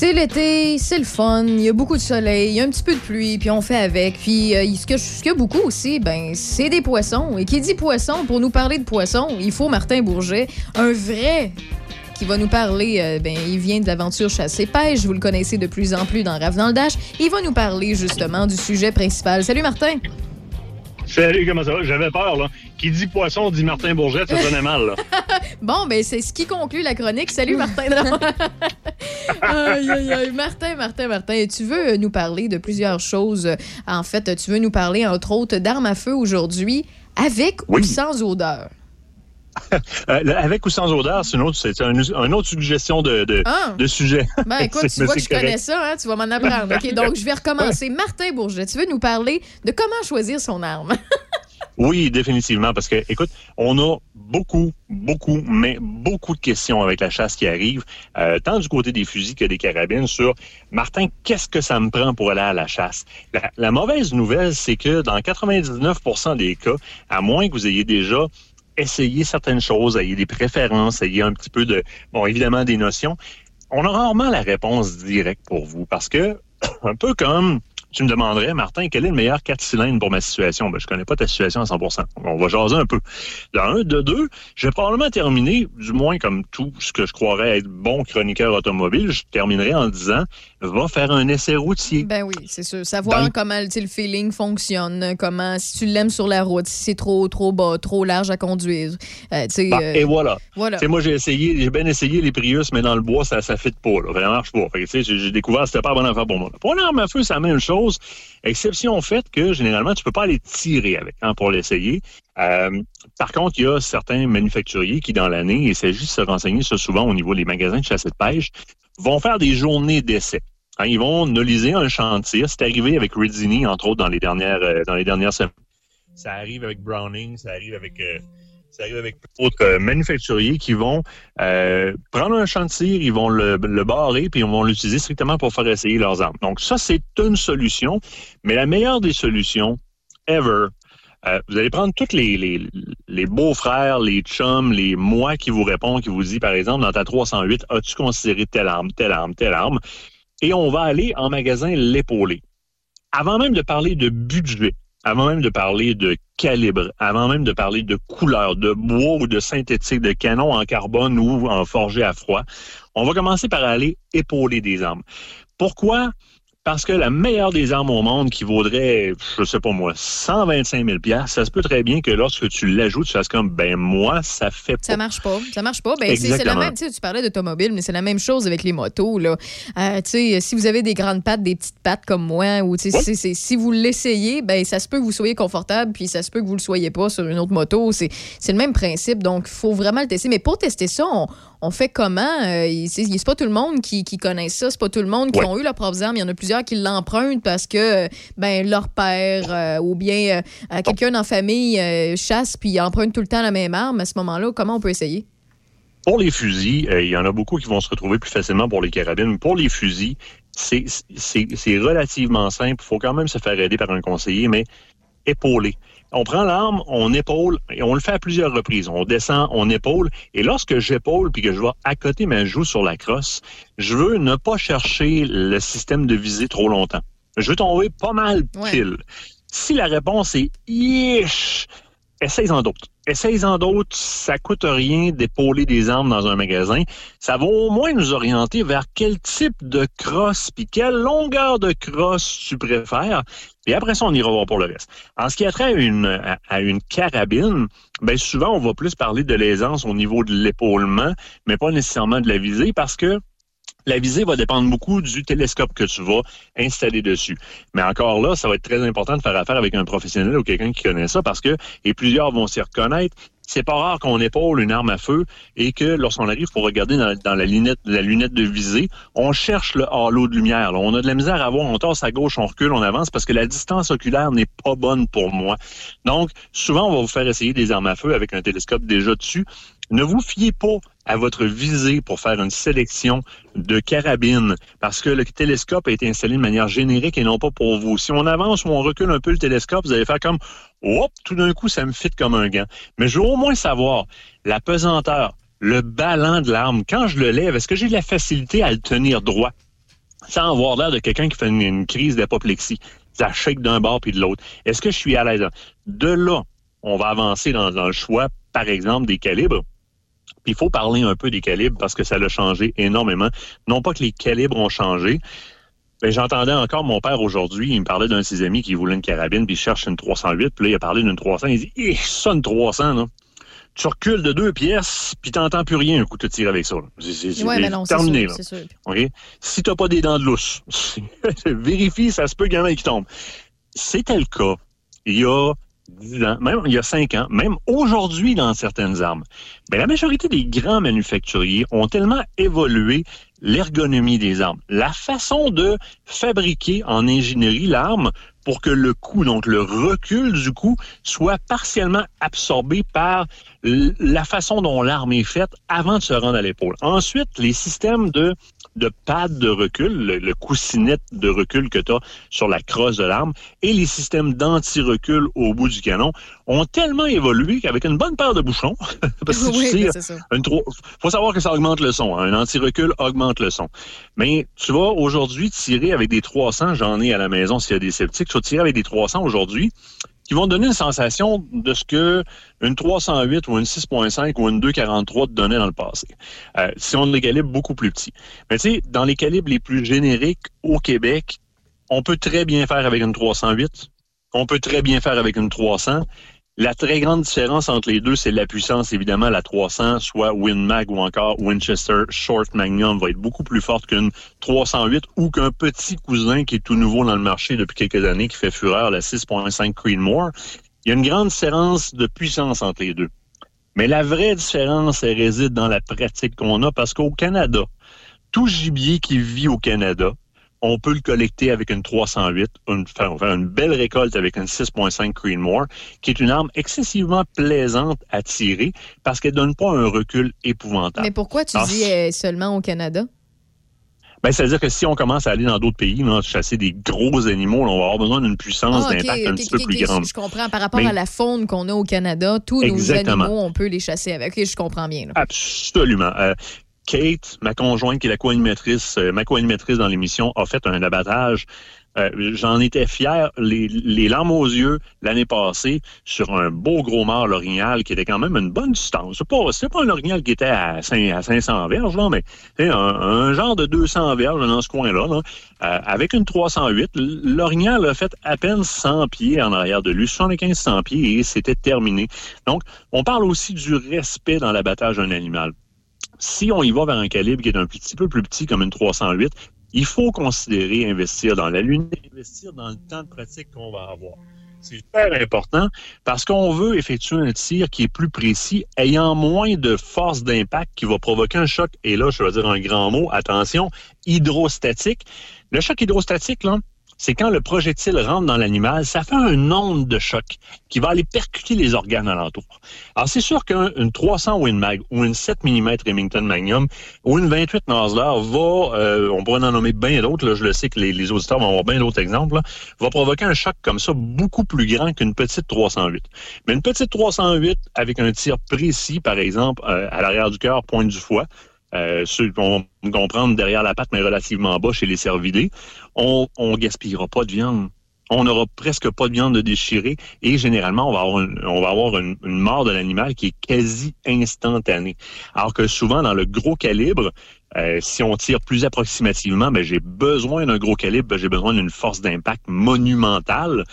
C'est l'été, c'est le fun, il y a beaucoup de soleil, il y a un petit peu de pluie, puis on fait avec. Puis euh, ce qu'il y a beaucoup aussi, ben c'est des poissons. Et qui dit poisson, pour nous parler de poissons, il faut Martin Bourget, un vrai qui va nous parler, euh, ben, il vient de l'aventure chasse et pêche, vous le connaissez de plus en plus dans Rave dans le Dash. Il va nous parler justement du sujet principal. Salut Martin! Salut, comment ça va? J'avais peur, là. Qui dit poisson dit Martin Bourget, ça sonnait mal, là. bon, ben c'est ce qui conclut la chronique. Salut Martin aïe, aïe, aïe. Martin, Martin, Martin, tu veux nous parler de plusieurs choses? En fait, tu veux nous parler, entre autres, d'armes à feu aujourd'hui, avec Oui. ou sans odeur? Euh, avec ou sans odeur, c'est une autre, c'est un, une autre suggestion de, de, Ah. de sujet. Ben écoute, tu vois que je connais ça, hein? tu vas m'en apprendre. OK, donc je vais recommencer. Martin Bourget, tu veux nous parler de comment choisir son arme? Oui, définitivement, parce que, écoute, on a beaucoup, beaucoup, mais beaucoup de questions avec la chasse qui arrive, euh, tant du côté des fusils que des carabines, sur Martin, qu'est-ce que ça me prend pour aller à la chasse? La, la mauvaise nouvelle, c'est que dans 99% des cas, à moins que vous ayez déjà essayé certaines choses, ayez des préférences, ayez un petit peu de, bon, évidemment, des notions, on a rarement la réponse directe pour vous, parce que, un peu comme tu me demanderais, Martin, quel est le meilleur 4 cylindres pour ma situation? Ben, je connais pas ta situation à 100% On va jaser un peu. De un, de deux, je vais probablement terminer, du moins comme tout ce que je croirais être bon chroniqueur automobile, je terminerai en disant, va faire un essai routier. Ben oui, c'est sûr. Savoir Dans- comment le feeling fonctionne, comment, si tu l'aimes sur la route, si c'est trop, trop bas, trop large à conduire. Euh, Bah, euh, et voilà. voilà. Moi, j'ai essayé, j'ai bien essayé les Prius, mais dans le bois, ça, ça fit pas, là. Ça marche pas. J'ai découvert que c'était pas la bonne affaire pour moi. Pour une arme à feu, c'est la même chose. Exception faite que, généralement, tu peux pas aller tirer avec, hein, pour l'essayer. Euh, par contre, il y a certains manufacturiers qui, dans l'année, il s'agit de se renseigner ça souvent au niveau des magasins de chasse et de pêche, vont faire des journées d'essai. Hein, ils vont noliser un chantier. C'est arrivé avec Rizzini, entre autres, dans les dernières, euh, dans les dernières semaines. Ça arrive avec Browning, ça arrive avec, euh, avec d'autres euh, manufacturiers qui vont euh, prendre un tir, ils vont le, barrer, puis ils vont l'utiliser strictement pour faire essayer leurs armes. Donc ça, c'est une solution, mais la meilleure des solutions ever, euh, vous allez prendre tous les beaux-frères, les chums, les moi qui vous répondent, qui vous dit, par exemple, dans ta 308, as-tu considéré telle arme, telle arme, telle arme? Et on va aller en magasin l'épauler. Avant même de parler de budget, avant même de parler de calibre, avant même de parler de couleur, de bois ou de synthétique, de canon en carbone ou en forgé à froid, on va commencer par aller épauler des armes. Pourquoi? Parce que la meilleure des armes au monde qui vaudrait, je sais pas moi, 125 000 ça se peut très bien que lorsque tu l'ajoutes, tu fasses comme, ben moi, ça fait pas. Ça marche pas. Ça marche pas. Ben, c'est- la même, tu parlais d'automobile, mais c'est la même chose avec les motos. Là. Euh, tu sais, si vous avez des grandes pattes, des petites pattes comme moi, ou tu sais, c'est- c'est- si vous l'essayez, ben, ça se peut que vous soyez confortable, puis ça se peut que vous le soyez pas sur une autre moto. C'est le même principe. Donc, il faut vraiment le tester. Mais pour tester ça, on, on fait comment? Euh, c'est pas tout le monde qui, qui connaît ça. C'est pas tout le monde qui Ouais. ont eu leurs propres armes. Il y en a plusieurs qui l'empruntent parce que euh, ben, leur père euh, ou bien euh, quelqu'un la famille chasse puis emprunte tout le temps la même arme. À ce moment-là, comment on peut essayer? Pour les fusils, il y en a beaucoup qui vont se retrouver plus facilement pour les carabines. Pour les fusils, c'est relativement simple. Il faut quand même se faire aider par un conseiller, mais épauler. On prend l'arme, on épaule, et on le fait à plusieurs reprises. On descend, on épaule, et lorsque j'épaule puis que je vais accoter ma joue sur la crosse, je veux ne pas chercher le système de visée trop longtemps. Je veux tomber pas mal Ouais. pile. Si la réponse est « Yish », essaye-en d'autres. Essaye-en d'autres, ça coûte rien d'épauler des armes dans un magasin. Ça va au moins nous orienter vers quel type de crosse puis quelle longueur de crosse tu préfères. Et après ça, on ira voir pour le reste. En ce qui a trait à une, à, à une carabine, ben souvent, on va plus parler de l'aisance au niveau de l'épaulement, mais pas nécessairement de la visée parce que la visée va dépendre beaucoup du télescope que tu vas installer dessus. Mais encore là, ça va être très important de faire affaire avec un professionnel ou quelqu'un qui connaît ça parce que, et plusieurs vont s'y reconnaître, c'est pas rare qu'on épaule une arme à feu et que lorsqu'on arrive pour regarder dans, la lunette de visée, on cherche le halo de lumière. On a de la misère à voir, on tasse à gauche, on recule, on avance parce que la distance oculaire n'est pas bonne pour moi. Donc, souvent, on va vous faire essayer des armes à feu avec un télescope déjà dessus. Ne vous fiez pas à votre visée pour faire une sélection de carabines parce que le télescope a été installé de manière générique et non pas pour vous. Si on avance ou on recule un peu le télescope, vous allez faire comme hop, tout d'un coup, ça me fit comme un gant. Mais je veux au moins savoir la pesanteur, le ballon de l'arme. Quand je le lève, est-ce que j'ai de la facilité à le tenir droit? Sans avoir l'air de quelqu'un qui fait une, crise d'apoplexie? Ça shake d'un bord puis de l'autre. Est-ce que je suis à l'aise? De là, on va avancer dans, dans le choix, par exemple, des calibres. Puis il faut parler un peu des calibres parce que ça a changé énormément. Non pas que les calibres ont changé. Mais j'entendais encore mon père aujourd'hui, il me parlait d'un de ses amis qui voulait une carabine, puis il cherche une 308, puis là, il a parlé d'une 300, il dit, eh, ça, une 300, là. Tu recules de deux pièces, puis t'entends plus rien un coup de tir avec ça. C'est- Ouais, mais non, c'est terminé, sûr, là. sûr. OK? Si t'as pas des dents de lousse, vérifie, ça se peut qu'il y en ait qui tombent. C'était le cas il y a 10 ans, même il y a 5 ans, même aujourd'hui dans certaines armes. Mais la majorité des grands manufacturiers ont tellement évolué l'ergonomie des armes, la façon de fabriquer en ingénierie l'arme pour que le coup, donc le recul du coup, soit partiellement absorbé par la façon dont l'arme est faite avant de se rendre à l'épaule. Ensuite, les systèmes de, de pad de recul, le, le coussinet de recul que tu as sur la crosse de l'arme et les systèmes d'anti-recul au bout du canon ont tellement évolué qu'avec une bonne paire de bouchons, parce que Oui, tu ben, une trois- faut savoir que ça augmente le son. hein. Un anti-recul augmente le son. Mais tu vas aujourd'hui tirer avec des 300, j'en ai à la maison s'il y a des sceptiques, tu vas tirer avec des 300 aujourd'hui qui vont donner une sensation de ce que une 308 ou une 6.5 ou une 243 te donnait dans le passé. Euh, si on a des calibres beaucoup plus petits. Mais tu sais, dans les calibres les plus génériques au Québec, on peut très bien faire avec une 308, on peut très bien faire avec une 300. La très grande différence entre les deux, c'est la puissance. Évidemment, la 300, soit WinMag ou encore Winchester Short Magnum, va être beaucoup plus forte qu'une 308 ou qu'un petit cousin qui est tout nouveau dans le marché depuis quelques années, qui fait fureur, la 6.5 Creedmoor. Il y a une grande différence de puissance entre les deux. Mais la vraie différence, réside dans la pratique qu'on a parce qu'au Canada, tout gibier qui vit au Canada, on peut le collecter avec une 308, une, faire une belle récolte avec une 6.5 Creedmoor, qui est une arme excessivement plaisante à tirer parce qu'elle donne pas un recul épouvantable. Mais pourquoi tu dis euh, seulement au Canada? Ben, c'est-à-dire que si on commence à aller dans d'autres pays, là, chasser des gros animaux, là, on va avoir besoin d'une puissance Ah, d'impact un petit peu plus grande. Je comprends. Par rapport Mais- à la faune qu'on a au Canada, tous Exactement. nos animaux, on peut les chasser avec. Ok, je comprends bien. là. Absolument. Euh, Kate, ma conjointe, qui est la co-animatrice, euh, ma co-animatrice dans l'émission, a fait un abattage Euh, J'en étais fier, les, les larmes aux yeux, l'année passée, sur un beau gros mort l'orignal qui était quand même une bonne distance. C'est pas, pas un orignal qui était à, cin- à 500 verges, là, mais un, un genre de 200 verges dans ce coin-là. là. Euh, avec une 308, l'orignal a fait à peine 100 pieds en arrière de lui, 75 100 pieds, et c'était terminé. Donc, on parle aussi du respect dans l'abattage d'un animal. Si on y va vers un calibre qui est un petit peu plus petit comme une 308, il faut considérer investir dans la lune, investir dans le temps de pratique qu'on va avoir. C'est super important parce qu'on veut effectuer un tir qui est plus précis, ayant moins de force d'impact qui va provoquer un choc. Et là, je vais dire un grand mot, attention, hydrostatique. Le choc hydrostatique, là, c'est quand le projectile rentre dans l'animal, ça fait un onde de choc qui va aller percuter les organes alentours. Alors, c'est sûr qu'une 300 Winmag ou une 7 mm Remington Magnum ou une 28 Nosler va, euh, on pourrait en nommer bien d'autres, là, je le sais que les, les auditeurs vont avoir bien d'autres exemples, là, va provoquer un choc comme ça beaucoup plus grand qu'une petite 308. Mais une petite 308 avec un tir précis, par exemple, euh, à l'arrière du cœur, pointe du foie, euh, ceux qu'on va comprendre derrière la patte, mais relativement bas chez les cervidés, on, on gaspillera pas de viande. On n'aura presque pas de viande de déchirée et généralement, on va avoir une mort de l'animal qui est quasi instantanée. Alors que souvent, dans le gros calibre, euh, si on tire plus approximativement, ben, j'ai besoin d'un gros calibre, ben, j'ai besoin d'une force d'impact monumentale.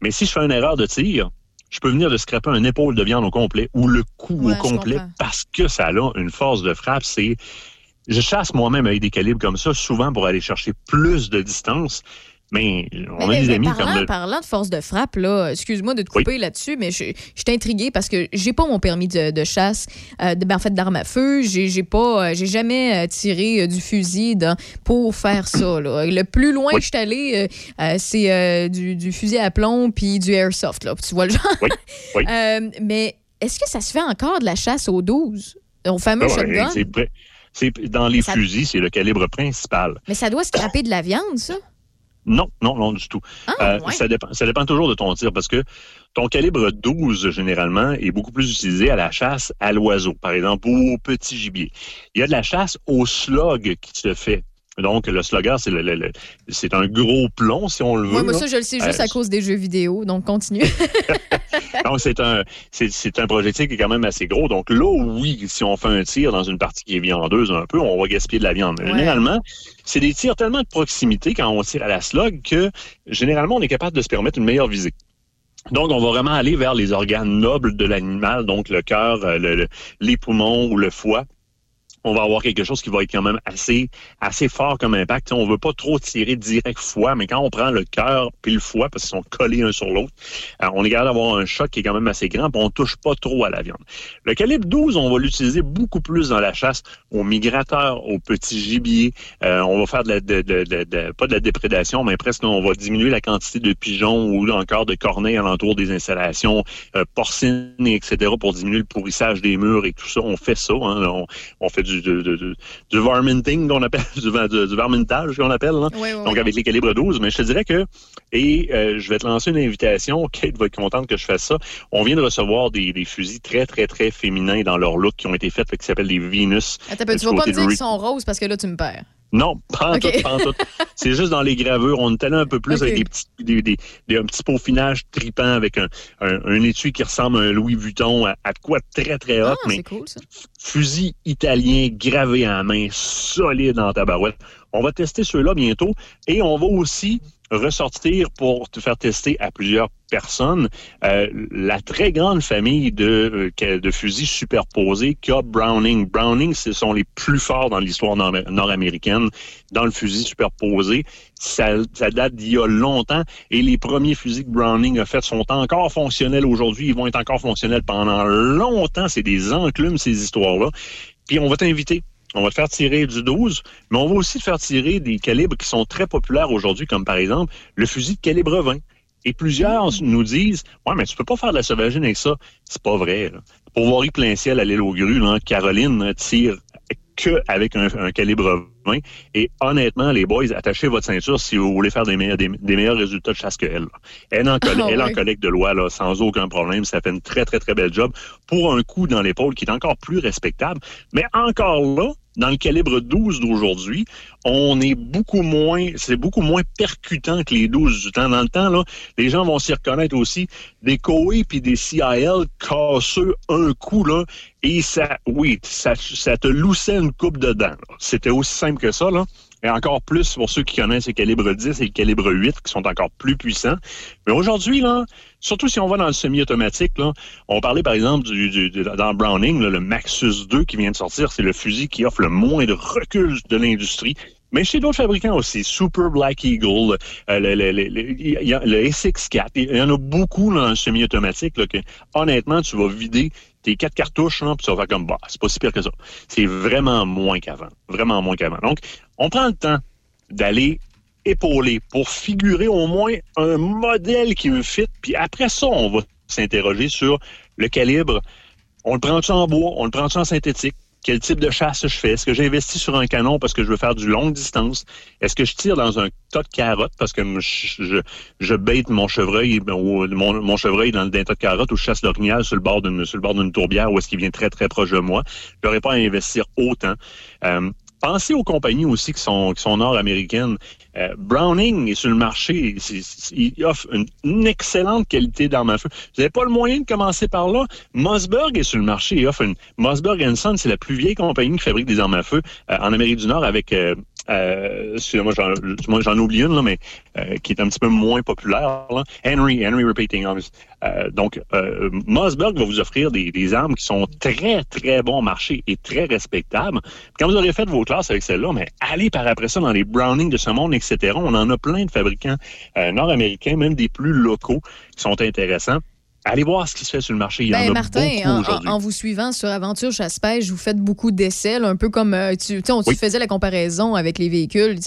Mais si je fais une erreur de tir, je peux venir de scraper un épaule de viande au complet ou le cou Ouais, au complet parce que ça a une force de frappe. C'est je chasse moi-même avec des calibres comme ça, souvent pour aller chercher plus de distance. Mais on Mais- a des mais amis parlant, comme le... parlant de force de frappe, là, excuse-moi de te couper là-dessus, mais je, je suis intriguée parce que j'ai pas mon permis de, de chasse, euh, de, ben, en fait d'arme à feu. J'ai j'ai pas, euh, j'ai jamais euh, tiré euh, du fusil dans- pour faire ça. là. Le plus loin que je suis allée, euh, c'est euh, du, du fusil à plomb puis du airsoft. Là. Tu vois le genre? Oui. Mais est-ce que ça se fait encore de la chasse aux 12, au fameux Ah shotgun? c'est dans les Ça- fusils, c'est le calibre principal. Mais ça doit scraper de la viande, ça? Non, non, non, du tout. Ah, Euh, ouais. ça, dépend, ça dépend toujours de ton tir parce que ton calibre 12, généralement, est beaucoup plus utilisé à la chasse à l'oiseau, par exemple, ou au petit gibier. Il y a de la chasse au slug qui se fait. Donc, le slugger, c'est le, le- le- c'est un gros plomb, si on le veut. Ouais, moi, ça, je le sais juste Euh, à cause des jeux vidéo, donc continue. Donc, c'est un, c'est, c'est un projectile qui est quand même assez gros. Donc, là, oui, si on fait un tir dans une partie qui est viandeuse un peu, on va gaspiller de la viande. Ouais. Généralement, c'est des tirs tellement de proximité quand on tire à la slug que, généralement, on est capable de se permettre une meilleure visée. Donc, on va vraiment aller vers les organes nobles de l'animal, donc le cœur, euh, le- le- les poumons ou le foie. On va avoir quelque chose qui va être quand même assez, assez fort comme impact. On veut pas trop tirer direct foie, mais quand on prend le cœur puis le foie, parce qu'ils sont collés un sur l'autre, euh, on est capable d'avoir un choc qui est quand même assez grand, puis on touche pas trop à la viande. Le calibre 12, on va l'utiliser beaucoup plus dans la chasse aux migrateurs, aux petits gibiers. Euh, on va faire de la, de, de- pas de la déprédation, mais presque on va diminuer la quantité de pigeons ou encore de corneilles alentour des installations euh, porcines, et etc., pour diminuer le pourrissage des murs et tout ça. On fait ça. hein. on fait du, du, du, du varminting qu'on appelle, du, du, varmintage qu'on appelle. Oui, oui, Donc oui. avec les calibres 12, mais je te dirais que, et euh, je vais te lancer une invitation, Kate va être contente que je fasse ça. On vient de recevoir des, des fusils très, très, très féminins dans leur look qui ont été faits, fait, qui s'appellent des Venus. Attends, tu vas pas me dire qu'ils sont roses parce que là, tu me perds. Non, pas en tout, pas en tout. C'est juste dans les gravures. On est allé un peu plus avec des petits, des, des- des- un petit peaufinage tripant avec un, un, un étui qui ressemble à un Louis Vuitton, à, à de quoi très, très hot, Ah, mais cool, ça. fusil italien gravé à la main, solide en tabarouette. On va tester ceux-là bientôt et on va aussi ressortir pour te faire tester à plusieurs personnes euh, la très grande famille de, euh, de fusils superposés qu'a Browning. Browning, ce sont les plus forts dans l'histoire nord- nord-américaine dans le fusil superposé. Ça, ça date d'il y a longtemps et les premiers fusils que Browning a fait sont encore fonctionnels aujourd'hui. Ils vont être encore fonctionnels pendant longtemps. C'est des enclumes, ces histoires-là. Puis on va t'inviter. On va te faire tirer du 12, mais on va aussi te faire tirer des calibres qui sont très populaires aujourd'hui, comme par exemple le fusil de calibre 20. Et plusieurs nous disent Ouais, mais tu peux pas faire de la sauvagine avec ça. C'est pas vrai. Là. Pour voir y plein ciel à l'île aux grues, là, Caroline hein, tire que avec un, un calibre 20. Et honnêtement, les boys, attachez votre ceinture si vous voulez faire des meilleurs, des, des meilleurs résultats de chasse que elle. là. Elle en, colle- Ah elle en collecte de loi là, sans aucun problème. Ça fait une très, très, très belle job pour un coup dans l'épaule qui est encore plus respectable. Mais encore là, dans le calibre 12 d'aujourd'hui, on est beaucoup moins, c'est beaucoup moins percutant que les 12 du temps. Dans le temps, là, les gens vont s'y reconnaître aussi. Des Koei puis des CIL casseux un coup, là, et ça, oui, ça, ça te loussait une coupe dedans. C'était aussi simple que ça, là. Et encore plus pour ceux qui connaissent les calibres 10 et le calibre 8, qui sont encore plus puissants. Mais aujourd'hui, là, surtout si on va dans le semi-automatique, là, on parlait par exemple du, du- du- dans Browning, là, le Maxus 2 qui vient de sortir, c'est le fusil qui offre le moins de recul de l'industrie. Mais chez d'autres fabricants aussi, Super Black Eagle, euh, le, le, le, le- il y a le SX4, il y en a beaucoup dans le semi-automatique que honnêtement, tu vas vider quatre cartouches, là, puis tu vas faire comme, bah, c'est pas si pire que ça. C'est vraiment moins qu'avant. Vraiment moins qu'avant. Donc, on prend le temps d'aller épauler pour figurer au moins un modèle qui me fit, puis après ça, on va s'interroger sur le calibre. On le prend-tu en bois? On le prend-tu en synthétique? Quel type de chasse je fais? Est-ce que j'investis sur un canon parce que je veux faire du longue distance? Est-ce que je tire dans un tas de carottes parce que je, je, je bête mon chevreuil, ben, ou mon, chevreuil dans, un tas de carottes ou je chasse l'orignal sur le bord d'une tourbière où est-ce qu'il vient très très proche de moi? Je n'aurais pas à investir autant. Euh, Pensez aux compagnies aussi qui sont, qui sont nord-américaines. Euh, Browning est sur le marché. c'est- c'est- il offre une, une excellente qualité d'arme à feu. Vous n'avez pas le moyen de commencer par là. Mossberg est sur le marché. Il offre une. Mossberg Son, c'est la plus vieille compagnie qui fabrique des armes à feu euh, en Amérique du Nord avec. Euh, euh, moi, j'en oublie une, là, mais euh, qui est un petit peu moins populaire. là. Henry, Henry Repeating Arms. Euh, donc, euh, Mossberg va vous offrir des, des armes qui sont très, très bon marché et très respectables. Quand vous aurez fait vos classes avec celle-là, mais allez par après ça dans les Browning de ce monde, etc. On en a plein de fabricants euh, nord-américains, même des plus locaux, qui sont intéressants. Allez voir ce qui se fait sur le marché. Il y en Ben, a Martin, beaucoup en, vous suivant sur Aventure Chasse-Pêche, vous faites beaucoup d'essais, un peu comme euh, tu, tu sais, on tu Oui. faisais la comparaison avec les véhicules.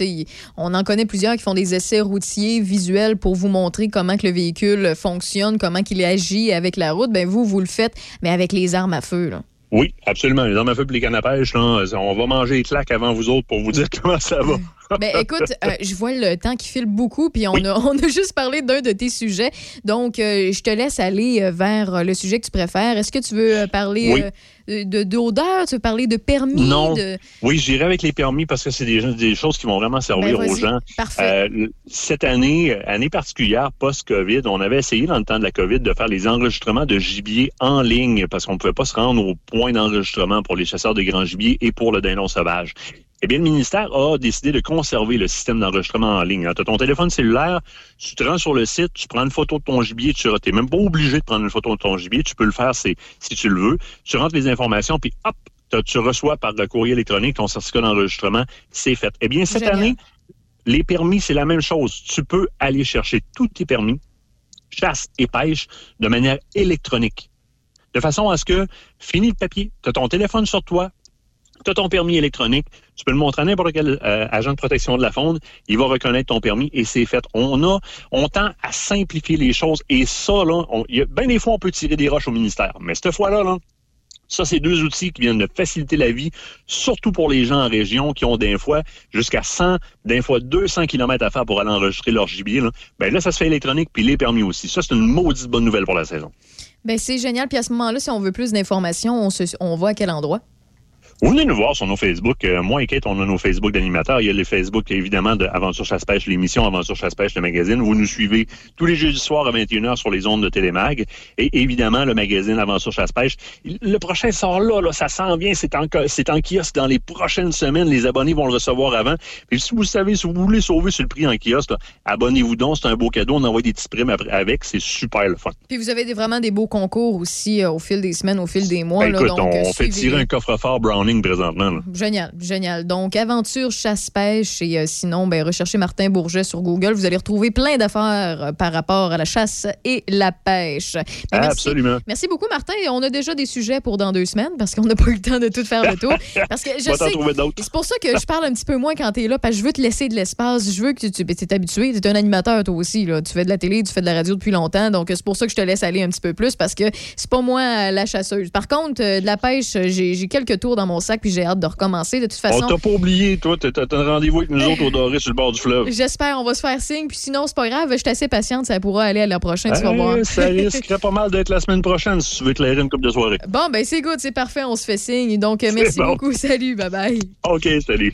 On en connaît plusieurs qui font des essais routiers visuels pour vous montrer comment que le véhicule fonctionne, comment qu'il agit avec la route. Ben vous, vous le faites, mais avec les armes à feu. Là. Oui, absolument. Les armes à feu et les cannes à pêche, là, on va manger les claques avant vous autres pour vous dire comment ça va. Ben, écoute, euh, je vois le temps qui file beaucoup, puis on, a, on a juste parlé d'un de tes sujets. Donc, euh, je te laisse aller euh, vers le sujet que tu préfères. Est-ce que tu veux parler Oui. euh, de d'odeur? Tu veux parler de permis? Non. De... Oui, j'irai avec les permis parce que c'est des, des choses qui vont vraiment servir Ben, aux vas-y. gens. Parfait. Cette année, année particulière post-COVID, on avait essayé dans le temps de la COVID de faire les enregistrements de gibier en ligne parce qu'on ne pouvait pas se rendre au point d'enregistrement pour les chasseurs de grand gibier et pour le dindon sauvage. Eh bien, le ministère a décidé de conserver le système d'enregistrement en ligne. Tu as ton téléphone cellulaire, tu te rends sur le site, tu prends une photo de ton gibier, tu n'es même pas obligé de prendre une photo de ton gibier, tu peux le faire si, si tu le veux. Tu rentres les informations, puis hop, tu reçois par le courrier électronique ton certificat d'enregistrement, c'est fait. Eh bien, cette Génial. année, les permis, c'est la même chose. Tu peux aller chercher tous tes permis, chasse et pêche, de manière électronique. De façon à ce que, fini le papier, tu as ton téléphone sur toi, tu as ton permis électronique, tu peux le montrer à n'importe quel euh, agent de protection de la faune, il va reconnaître ton permis et c'est fait. On a, on tend à simplifier les choses et ça, là, on, y a, ben des fois, on peut tirer des roches au ministère. Mais cette fois-là, là, ça, c'est deux outils qui viennent de faciliter la vie, surtout pour les gens en région qui ont des fois jusqu'à 100, des fois 200 km à faire pour aller enregistrer leur gibier. Là. Ben là, ça se fait électronique, puis les permis aussi. Ça, c'est une maudite bonne nouvelle pour la saison. Ben, c'est génial. Puis à ce moment-là, si on veut plus d'informations, on, se- on va à quel endroit? Vous venez nous voir sur nos Facebook. Euh, moi et Kate, on a nos Facebook d'animateurs. Il y a les Facebook, évidemment, de Aventure Chasse-Pêche, l'émission Aventure Chasse-Pêche, le magazine. Vous nous suivez tous les jeudis soirs à 21h sur les ondes de Télémag. Et évidemment, le magazine Aventure Chasse-Pêche. Le prochain sort là, là ça s'en vient. C'est en, kiosque dans les prochaines semaines. Les abonnés vont le recevoir avant. Puis si vous savez, si vous voulez sauver sur le prix en kiosque, là, abonnez-vous donc. C'est un beau cadeau. On envoie des petits primes avec. C'est super le fun. Puis vous avez des- vraiment des beaux concours aussi euh, au fil des semaines, au fil des mois. Ben, là, écoute, donc, euh, on fait tirer un coffre-fort Présentement. là. Génial, génial. Donc, aventure, chasse-pêche et euh, sinon, ben, recherchez Martin Bourget sur Google. Vous allez retrouver plein d'affaires euh, par rapport à la chasse et la pêche. Ben, merci. Absolument. Merci beaucoup, Martin. Et On a déjà des sujets pour dans deux semaines parce qu'on n'a pas eu le temps de tout faire le tour. Parce que je sais. C'est pour ça que je parle un petit peu moins quand tu es là, parce que je veux te laisser de l'espace. Je veux que tu ben, es habitué. Tu es un animateur, toi aussi. Là. Tu fais de la télé, tu fais de la radio depuis longtemps. Donc, c'est pour ça que je te laisse aller un petit peu plus parce que c'est pas moi euh, la chasseuse. Par contre, de la pêche, j'ai j'ai quelques tours dans mon sac, puis j'ai hâte de recommencer. De toute On façon, t'a pas oublié, toi. T'as un rendez-vous avec nous autres au Doré sur le bord du fleuve. j'espère on va se faire signe. Puis sinon, c'est pas grave, je suis assez patiente, ça pourra aller à l'an prochain, tu vas Hey, voir. ça risquerait pas mal d'être la semaine prochaine si tu veux éclairer une coupe de soirée. Bon, ben c'est good, c'est parfait, on se fait signe. Donc, merci bon. beaucoup. Salut, bye bye. OK, salut.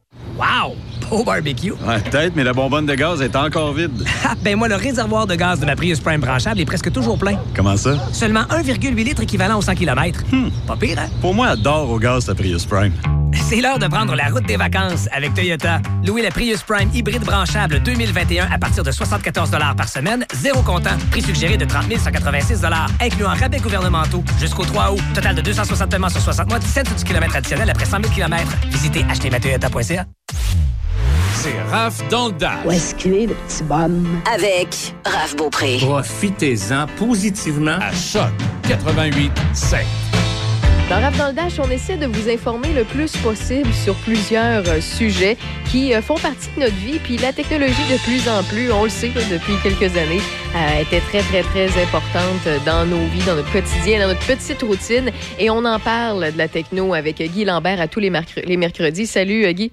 Wow! Beau barbecue. Ouais, peut-être, mais la bonbonne de gaz est encore vide. Ah, ben moi, le réservoir de gaz de ma Prius Prime branchable est presque toujours plein. Comment ça? Seulement 1,8 litres équivalent aux 100 km. Pas pire, hein? Pour moi, adore au gaz ta Prius Prime. C'est l'heure de prendre la route des vacances avec Toyota. Louez la Prius Prime hybride branchable 2021 à partir de 74 par semaine, zéro comptant. Prix suggéré de 30 186 incluant rabais gouvernementaux jusqu'au 3 août. Total de 260 paiements sur 60 mois, 17 sous du kilomètre additionnel après 100 000 km. Visitez achetezmatoyota.ca. C'est Raph dans le Dash. Où est-ce qu'il est, le petit bonhomme? Avec Raph Beaupré. Profitez-en positivement à Choc 88 7. Dans Rap dans le Dash, on essaie de vous informer le plus possible sur plusieurs euh, sujets qui euh, font partie de notre vie. Puis la technologie, de plus en plus, on le sait là, depuis quelques années, euh, était très, très, très importante dans nos vies, dans notre quotidien, dans notre petite routine. Et on en parle de la techno avec Guy Lambert à tous les mercredis. Salut, euh, Guy.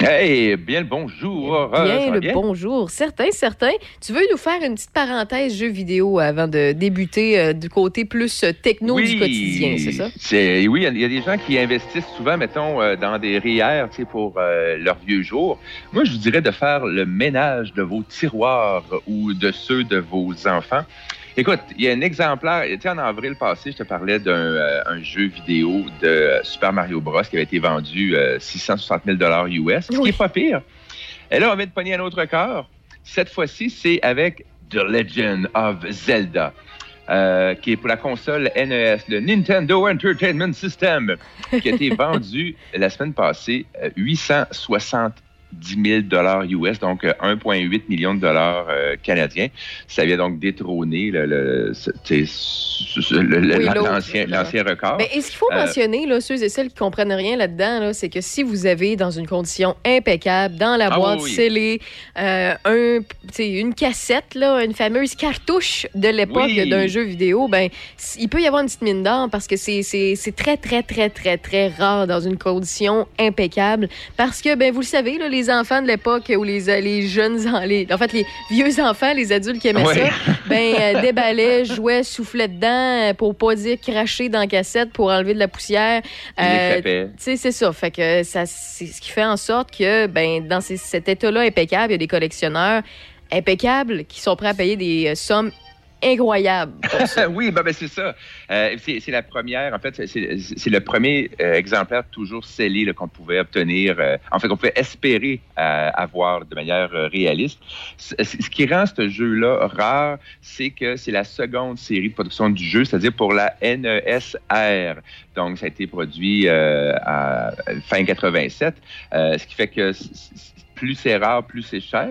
Hey, bien le bonjour. Bien, va le bonjour. Certain, certain. Tu veux nous faire une petite parenthèse jeu vidéo avant de débuter euh, du côté plus euh, techno du quotidien, c'est ça? C'est- oui, il y a- il y, a des gens qui investissent souvent, mettons, euh, dans des sais, pour euh, leurs vieux jours. Moi, je vous dirais de faire le ménage de vos tiroirs ou de ceux de vos enfants. Écoute, il y a un exemplaire. Tu en avril passé, je te parlais d'un euh, un jeu vidéo de euh, Super Mario Bros. qui avait été vendu euh, 660 000 US, ce qui n'est pas pire. Et là, on vient de pogner un autre record. Cette fois-ci, c'est avec The Legend of Zelda. Euh, qui est pour la console NES, le Nintendo Entertainment System, qui a été vendu la semaine passée euh, 860 10 000 US, donc euh, 1,8 million de dollars euh, canadiens. Ça vient donc détrôner le, l'ancien, record. Mais est-ce qu'il faut euh, mentionner, là, ceux et celles qui comprennent rien là-dedans, c'est que si vous avez dans une condition impeccable, dans la ah boîte scellée, euh, un, une cassette, là, une fameuse cartouche de l'époque d'un jeu vidéo, ben, il peut y avoir une petite mine d'or parce que c'est, très, très, très, très, très rare dans une condition impeccable. Parce que, ben, vous le savez, là, les enfants de l'époque ou les, euh, les jeunes, en- les, en fait, les vieux enfants, les adultes qui aimaient Ouais. ça, ben, euh, déballaient, jouaient, soufflaient dedans, euh, pour pas dire cracher dans la cassette pour enlever de la poussière. Euh, tu sais, c'est ça. Fait que ça, c'est ce qui fait en sorte que, ben, dans ces- cet état-là impeccable, il y a des collectionneurs impeccables qui sont prêts à payer des sommes ça. oui, ben, ben, c'est ça. Euh, c'est la première, en fait, c'est- le premier euh, exemplaire toujours scellé qu'on pouvait obtenir, euh, en fait, qu'on pouvait espérer avoir de manière réaliste. Ce qui rend ce jeu-là rare, c'est que c'est la seconde série de production du jeu, c'est-à-dire pour la NESR. Donc, ça a été produit à fin 87, euh, ce qui fait que plus c'est rare, plus c'est cher.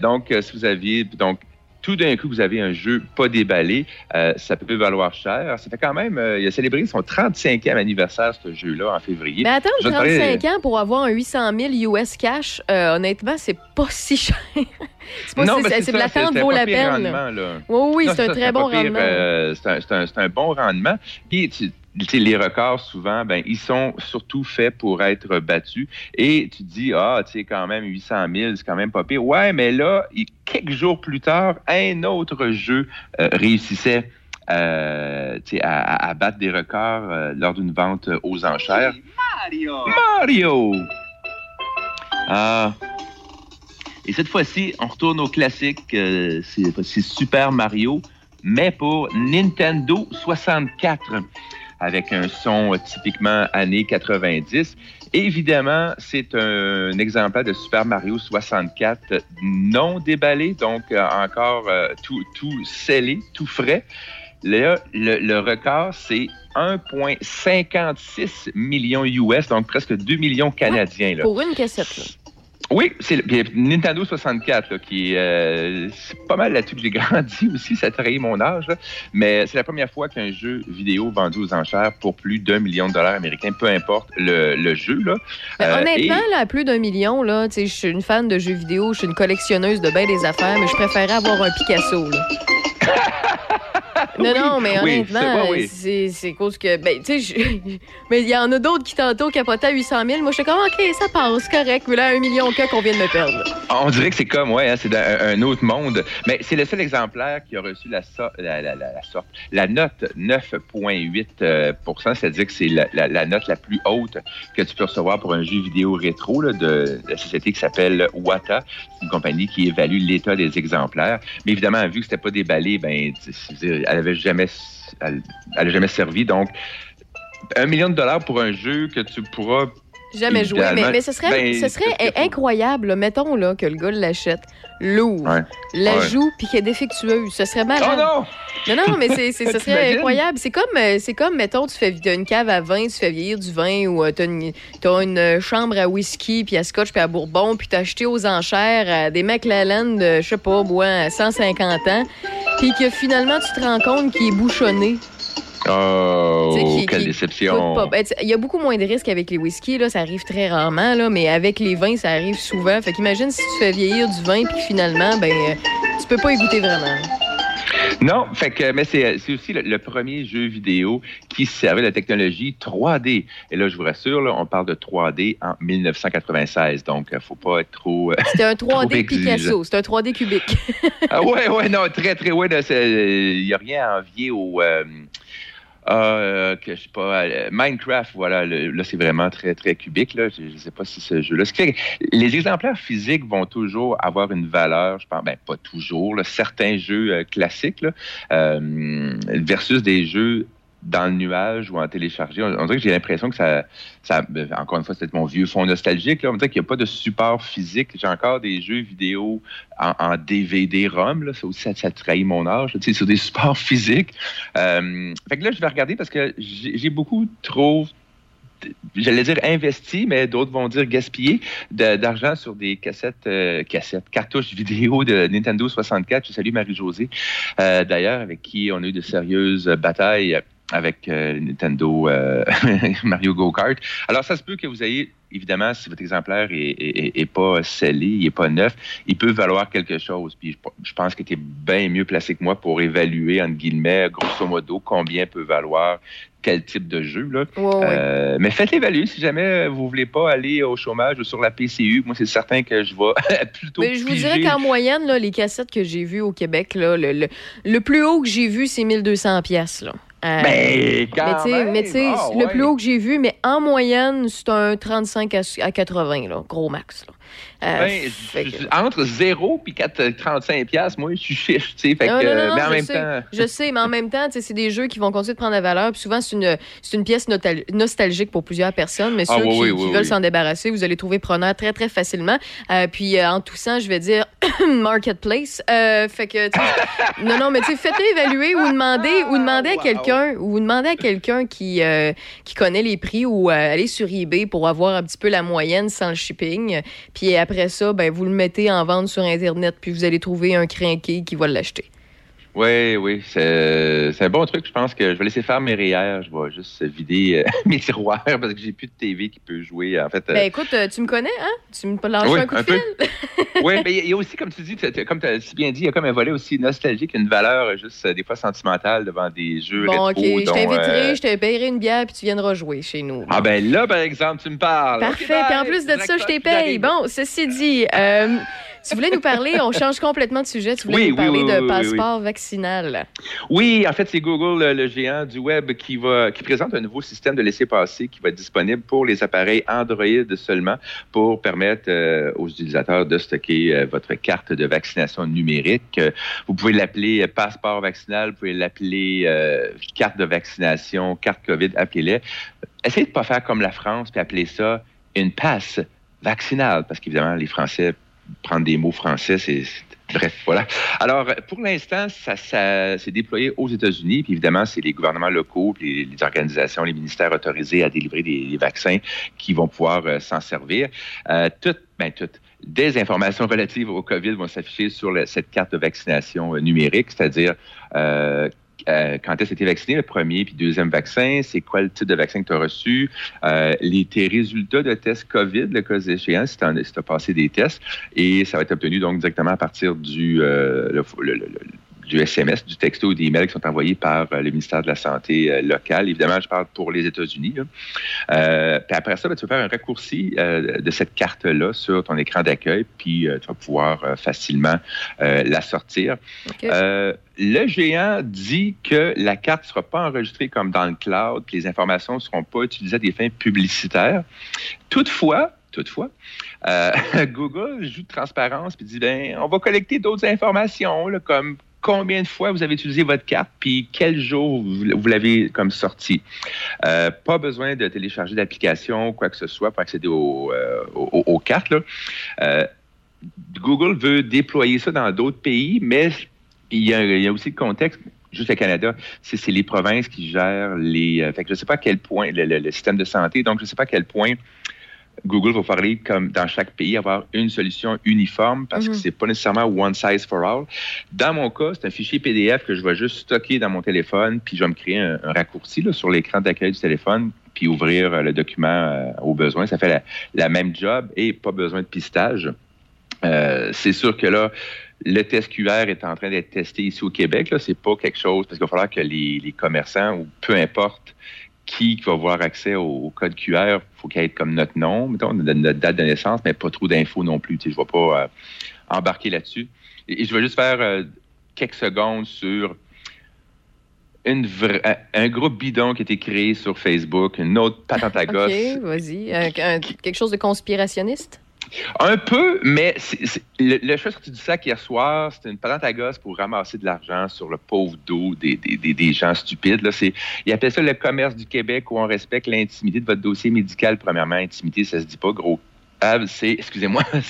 donc, si vous aviez donc tout d'un coup, vous avez un jeu pas déballé, euh, ça peut valoir cher. Ça fait quand même, euh, il a célébré son 35e anniversaire, ce jeu-là, en février. Mais attends, Je vais te parler- 35 ans pour avoir un 800 000 US cash, euh, honnêtement, c'est pas si cher. c'est pas Non, si- c'est de l'attente vaut la peine. rendement, là. Oui, oui, c'est un très bon rendement. c'est un, un- bon rendement. Puis, tu- les records, souvent, ben, ils sont surtout faits pour être battus. Et tu te dis, ah, tu sais, quand même, 800 000, c'est quand même pas pire. Ouais, mais là, quelques jours plus tard, un autre jeu euh, réussissait euh, à, battre des records euh, lors d'une vente aux enchères. Mario! Mario! Ah. Et cette fois-ci, on retourne au classique. c'est Super Mario, mais pour Nintendo 64, avec un son euh, typiquement années 90. Évidemment, c'est un, exemplaire de Super Mario 64 non déballé, donc euh, encore euh, tout, tout scellé, tout frais. Là, le, le record, c'est 1,56 millions US, donc presque 2 millions canadiens. là. Pour une cassette, là. Oui, c'est Nintendo 64, là, qui euh, c'est pas mal là-dessus que j'ai grandi aussi, ça trahit mon âge. là. Mais c'est la première fois qu'un jeu vidéo vendu aux enchères pour plus d'un million de dollars américains, peu importe le, le jeu. Là. Mais Euh, honnêtement, et- là, à plus d'un million, là, je suis une fan de jeux vidéo, je suis une collectionneuse de bien des affaires, mais je préférais avoir un Picasso. Là. Non, non, mais oui, honnêtement, oui. c'est c'est cause que. Ben, tu sais, je- mais il y en a d'autres qui tantôt capotaient à 800 000. Moi, je suis comme, OK, ça passe, correct. Mais là, un million que qu'on vient de me perdre. On dirait que c'est comme, ouais, hein, c'est dans un, autre monde. Mais c'est le seul exemplaire qui a reçu la, so- la, la, la, la sorte, la note 9,8% euh, c'est-à-dire que c'est la, note la plus haute que tu peux recevoir pour un jeu vidéo rétro là, de la société qui s'appelle Wata. C'est une compagnie qui évalue l'état des exemplaires. Mais évidemment, vu que c'était pas déballé, ben, tu jamais, elle, jamais servi. Donc, un million de dollars pour un jeu que tu pourras Jamais joué. Mais, mais ce serait, ben, ce serait incroyable, là. mettons là, que le gars l'achète, l'ouvre, Ouais. la Ouais. joue, puis qu'elle est défectueuse. Ce serait malade. Oh non! Non, non, mais c'est, ce serait incroyable. C'est comme, euh, c'est comme, mettons, tu fais t'as une cave à vin, tu fais vieillir du vin, ou euh, t'as une, t'as une euh, chambre à whisky, puis à scotch, puis à bourbon, puis t'as acheté aux enchères à des McLaren de, je sais pas, moi, à 150 ans, puis que finalement, tu te rends compte qu'il est bouchonné. Oh, qui- quelle qui déception. ben, Il y a beaucoup moins de risques avec les whisky, là, ça arrive très rarement, là, mais avec les vins, ça arrive souvent. Fait qu'imagine si tu fais vieillir du vin, puis finalement, ben, euh, tu peux pas y goûter vraiment. Non, fait que, mais c'est c'est aussi le, le premier jeu vidéo qui servait de la technologie 3D. Et là, je vous rassure, là, on parle de 3D en 1996, donc il faut pas être trop. euh, C'était un trop 3D exigeant. Picasso, c'est un 3D cubique. Ah ouais, ouais, non, très, très, ouais, il n'y a rien à envier au. euh, euh, que je sais pas, euh, Minecraft, voilà, là c'est vraiment très très cubique là. Je, sais pas si ce jeu-là. Les exemplaires physiques vont toujours avoir une valeur, je pense, ben pas toujours. là, certains jeux euh, classiques versus des jeux dans le nuage ou en téléchargé. On, dirait que j'ai l'impression que ça, ben, encore une fois, c'est mon vieux fond nostalgique. Là. On dirait qu'il n'y a pas de support physique. J'ai encore des jeux vidéo en, DVD-ROM. Ça aussi, ça, ça trahit mon âge. sais, sur des supports physiques. Euh, fait que là, je vais regarder parce que j'ai beaucoup trop j'allais dire investi, mais d'autres vont dire gaspillé d'argent sur des cassettes, euh, cassettes, cartouches vidéo de Nintendo 64. Je salue Marie-Josée, euh, d'ailleurs, avec qui on a eu de sérieuses batailles avec euh, Nintendo euh, Mario Go Kart. Alors, ça se peut que vous ayez, évidemment, si votre exemplaire est, est- est- pas scellé, il est pas neuf, il peut valoir quelque chose. Puis je, je pense que tu es bien mieux placé que moi pour évaluer, entre guillemets, grosso modo, combien peut valoir quel type de jeu. Là. Ouais, ouais. Euh, mais faites évaluer si jamais vous voulez pas aller au chômage ou sur la PCU. Moi, c'est certain que je vais plutôt. Mais je vous dirais qu'en moyenne, là, les cassettes que j'ai vues au Québec, là, le, le- le plus haut que j'ai vu, c'est 1200 pièces. Euh, Ben, quand mais tu sais- même. mais tu sais, Ah, le ouais. plus haut que j'ai vu, mais en moyenne, c'est un 35 à, à 80, là, gros max. Là. Euh, Ben, que- entre 0 et 35 pièces, moi, je suis chiche. Fait Non, que, non, non, mais en je même sais, temps. Je sais, mais en même temps, c'est des jeux qui vont continuer de prendre la valeur. Puis souvent, c'est une, une pièce nostalgique pour plusieurs personnes. Mais Ah, ceux oui, qui, oui, qui oui, veulent s'en débarrasser, vous allez trouver preneur très, très facilement. Euh, puis euh, en toussant, je vais dire marketplace. Euh, fait que, non, non, mais tu sais, faites-le évaluer ou demander, ou demander à quelqu'un, ou demander à quelqu'un qui, euh, qui connaît les prix ou euh, aller sur eBay pour avoir un petit peu la moyenne sans le shipping. Puis après ça, ben, vous le mettez en vente sur Internet, puis vous allez trouver un crinqué qui va l'acheter. Oui, oui, c'est un bon truc. Je pense que je vais laisser faire mes REER. Je vais juste vider euh, mes tiroirs parce que j'ai plus de TV qui peut jouer. En fait, euh, Ben écoute, euh, tu me connais, hein? Tu me lâches Oui, un coup de un fil? oui, mais il y a aussi, comme tu dis, comme tu as si bien dit, il y a comme un volet aussi nostalgique, une valeur juste des fois sentimentale devant des jeux Bon, OK. Je t'inviterai, euh, je te payerai une bière, puis tu viendras jouer chez nous. Ah ben là, par exemple, tu me parles. Parfait. Ok, bye. Puis en plus de ça, je t'ai paye. Bon, ceci dit, euh, tu voulais nous parler, on change complètement de sujet, tu voulais Oui, nous parler oui, de oui, passeport vaccinal. Oui, en fait, c'est Google, le, le géant du web, qui va qui présente un nouveau système de laissez-passer qui va être disponible pour les appareils Android seulement pour permettre euh, aux utilisateurs de stocker euh, votre carte de vaccination numérique. Euh, Vous pouvez l'appeler euh, passeport vaccinal, vous pouvez l'appeler euh, carte de vaccination, carte COVID, appelez-les. Essayez de pas faire comme la France puis appeler ça une passe vaccinale, parce qu'évidemment, les Français prendre des mots français, c'est Bref, voilà. Alors, pour l'instant, ça, s'est déployé aux États-Unis. Puis évidemment, c'est les gouvernements locaux, puis les, organisations, les ministères autorisés à délivrer des, vaccins qui vont pouvoir euh, s'en servir. Euh, toutes, ben toutes, des informations relatives au COVID vont s'afficher sur cette carte de vaccination euh, numérique, c'est-à-dire euh, quand est-ce que tu été vacciné, le premier puis deuxième vaccin, c'est quoi le type de vaccin que tu as reçu, euh, les, tes résultats de tests COVID, le cas échéant, si tu as passé des tests, et ça va être obtenu donc directement à partir du, euh, du SMS, du texto ou des emails qui sont envoyés par euh, le ministère de la Santé euh, local. Évidemment, je parle pour les États-Unis. Euh, puis après ça, ben, tu vas faire un raccourci euh, de cette carte-là sur ton écran d'accueil, puis euh, tu vas pouvoir facilement la sortir. Le géant dit que la carte ne sera pas enregistrée comme dans le cloud, que les informations ne seront pas utilisées à des fins publicitaires. Toutefois, toutefois, euh, Google joue de transparence puis dit ben, on va collecter d'autres informations, là, comme combien de fois vous avez utilisé votre carte, puis quel jour vous, l'avez comme sorti. Euh, pas besoin de télécharger d'application, quoi que ce soit, pour accéder aux, euh, aux- cartes. Euh, Google veut déployer ça dans d'autres pays, mais il y a, aussi le contexte. Juste le Canada, c'est les provinces qui gèrent les. fait que je ne sais pas à quel point le- le système de santé, donc je ne sais pas à quel point Google va parler comme dans chaque pays avoir une solution uniforme parce que Mhm. c'est pas nécessairement one size for all. Dans mon cas, c'est un fichier PDF que je vais juste stocker dans mon téléphone, puis je vais me créer un, un raccourci là, sur l'écran d'accueil du téléphone, puis ouvrir euh, le document euh, au besoin. Ça fait la, la même job et pas besoin de pistage. Euh, c'est sûr que là, le test QR est en train d'être testé ici au Québec. Là, c'est pas quelque chose parce qu'il va falloir que les, les commerçants ou peu importe qui va avoir accès au, au code QR, il faut qu'il ait comme notre nom, mettons, notre, notre date de naissance, mais pas trop d'infos non plus. Je ne vais pas euh, embarquer là-dessus. Et, et je vais juste faire euh, quelques secondes sur une un, groupe bidon qui a été créé sur Facebook, une autre patente à gosse. OK, vas-y. Quelque chose de conspirationniste? Un peu, mais le, le choix sorti du sac hier soir, c'était une patente à gosse pour ramasser de l'argent sur le pauvre dos des, des, des, des gens stupides. Là. Ils appellent ça le commerce du Québec où on respecte l'intimité de votre dossier médical. Premièrement, intimité, ça se dit pas, gros. Excusez-moi,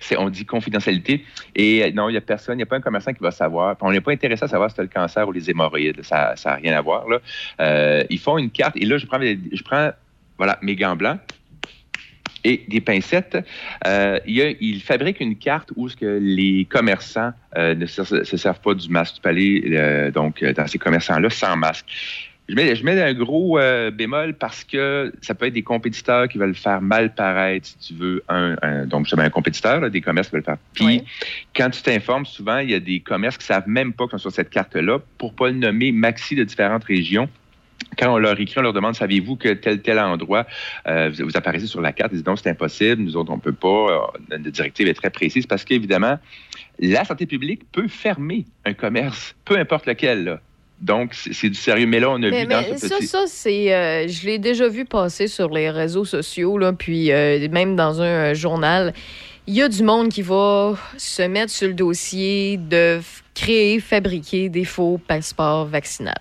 c'est, on dit confidentialité. Et euh, non, il n'y a personne, il n'y a pas un commerçant qui va savoir. On n'est pas intéressé à savoir si tu as le cancer ou les hémorroïdes. Ça n'a rien à voir. Là. Euh, ils font une carte. Et là, je prends, je prends voilà, mes gants blancs et des pincettes. Euh, il, y a- il fabrique une carte où ce que les commerçants euh, ne se, se servent pas du masque. Tu peux aller euh, donc euh, dans ces commerçants-là sans masque. Je mets, je mets un gros euh, bémol parce que ça peut être des compétiteurs qui veulent faire mal paraître, si tu veux, un, un- donc justement un compétiteur, là, des commerces qui veulent faire. Puis quand tu t'informes, souvent il y a des commerces qui savent même pas qu'ils sont sur cette carte-là pour pas le nommer maxi de différentes régions quand on leur écrit, on leur demande savez-vous que tel tel endroit euh, vous, vous apparaissez sur la carte, ils disent non, c'est impossible, nous autres on peut pas. Euh, Notre directive est très précise parce qu'évidemment, la santé publique peut fermer un commerce, peu importe lequel. là. Donc c'est du sérieux. Mais là, on a Mais, vu dans mais ce ça, petit. ça c'est. euh, je l'ai déjà vu passer sur les réseaux sociaux, là, puis euh, même dans un euh, journal. Il y a du monde qui va se mettre sur le dossier de créer, fabriquer des faux passeports vaccinaux.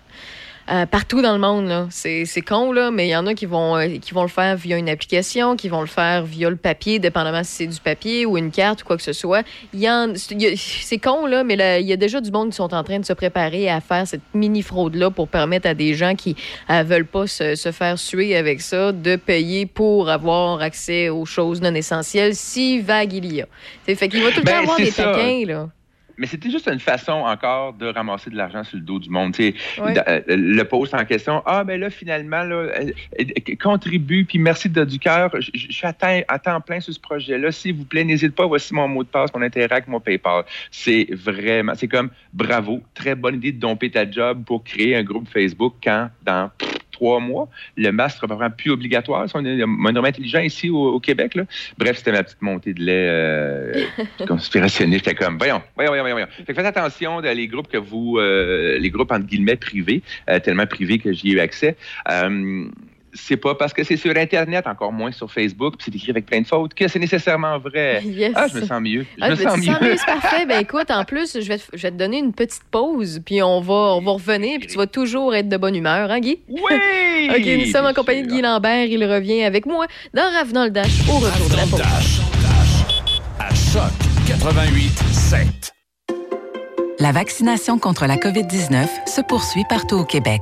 Euh, partout dans le monde. C'est, con, là, mais il y en a qui vont, euh, qui vont le faire via une application, qui vont le faire via le papier, dépendamment si c'est du papier ou une carte ou quoi que ce soit. C'est con, là, mais il y a déjà du monde qui sont en train de se préparer à faire cette mini-fraude-là pour permettre à des gens qui ne veulent pas se, se faire suer avec ça de payer pour avoir accès aux choses non essentielles, si vague il y a. Fait qu'il va tout le Ben, temps avoir des ça. taquins, là. Mais c'était juste une façon encore de ramasser de l'argent sur le dos du monde. Euh, le post en question, ah ben là finalement là, euh, euh, contribue puis merci de du cœur. Je suis à temps, à temps plein sur ce projet-là. S'il vous plaît, n'hésitez pas. Voici mon mot de passe, mon interact, mon PayPal. C'est vraiment, c'est comme bravo, très bonne idée de domper ta job pour créer un groupe Facebook quand dans trois mois, le masque sera vraiment plus obligatoire. Si on est moindrement intelligent ici au, au Québec. Là. Bref, c'était ma petite montée de lait euh, conspirationniste. J'étais comme, voyons, voyons, voyons, voyons. Fait que faites attention dans les groupes que vous, euh, les groupes entre guillemets privés, euh, tellement privés que j'y ai eu accès. C'est pas parce que c'est sur Internet, encore moins sur Facebook, puis c'est écrit avec plein de fautes, que c'est nécessairement vrai. Yes. Ah, je me sens mieux. Je Ah, me ben, sens mieux. sens mieux, c'est parfait. Ben écoute, en plus, je vais, te, je vais te donner une petite pause, puis on va, on va revenir, puis tu vas toujours être de bonne humeur, hein, Guy? Oui! OK, nous sommes en compagnie de Guy Lambert. Il revient avec moi dans Rave dans le Dash au retour de la pause. À Choc 88 7. La vaccination contre la COVID-19 se poursuit partout au Québec.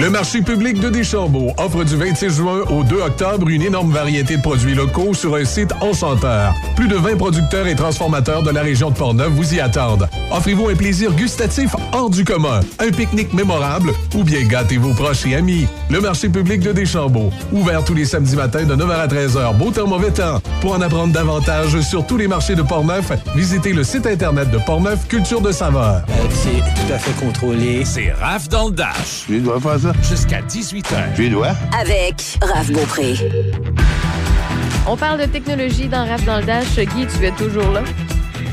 Le marché public de Deschambault offre du 26 juin au 2 octobre une énorme variété de produits locaux sur un site enchanteur. Plus de 20 producteurs et transformateurs de la région de Portneuf vous y attendent. Offrez-vous un plaisir gustatif hors du commun, un pique-nique mémorable ou bien gâtez vos proches et amis. Le marché public de Deschambault, ouvert tous les samedis matins de 9h à 13h, beau temps, mauvais temps. Pour en apprendre davantage sur tous les marchés de Portneuf, visitez le site internet de Portneuf Culture de Saveur. C'est tout à fait contrôlé. C'est Raph dans le Dash. Tu dois faire ça? Jusqu'à 18h. Tu dois? Avec Raph Beaupré. On parle de technologie dans Rave dans le Dash. Guy, tu es toujours là?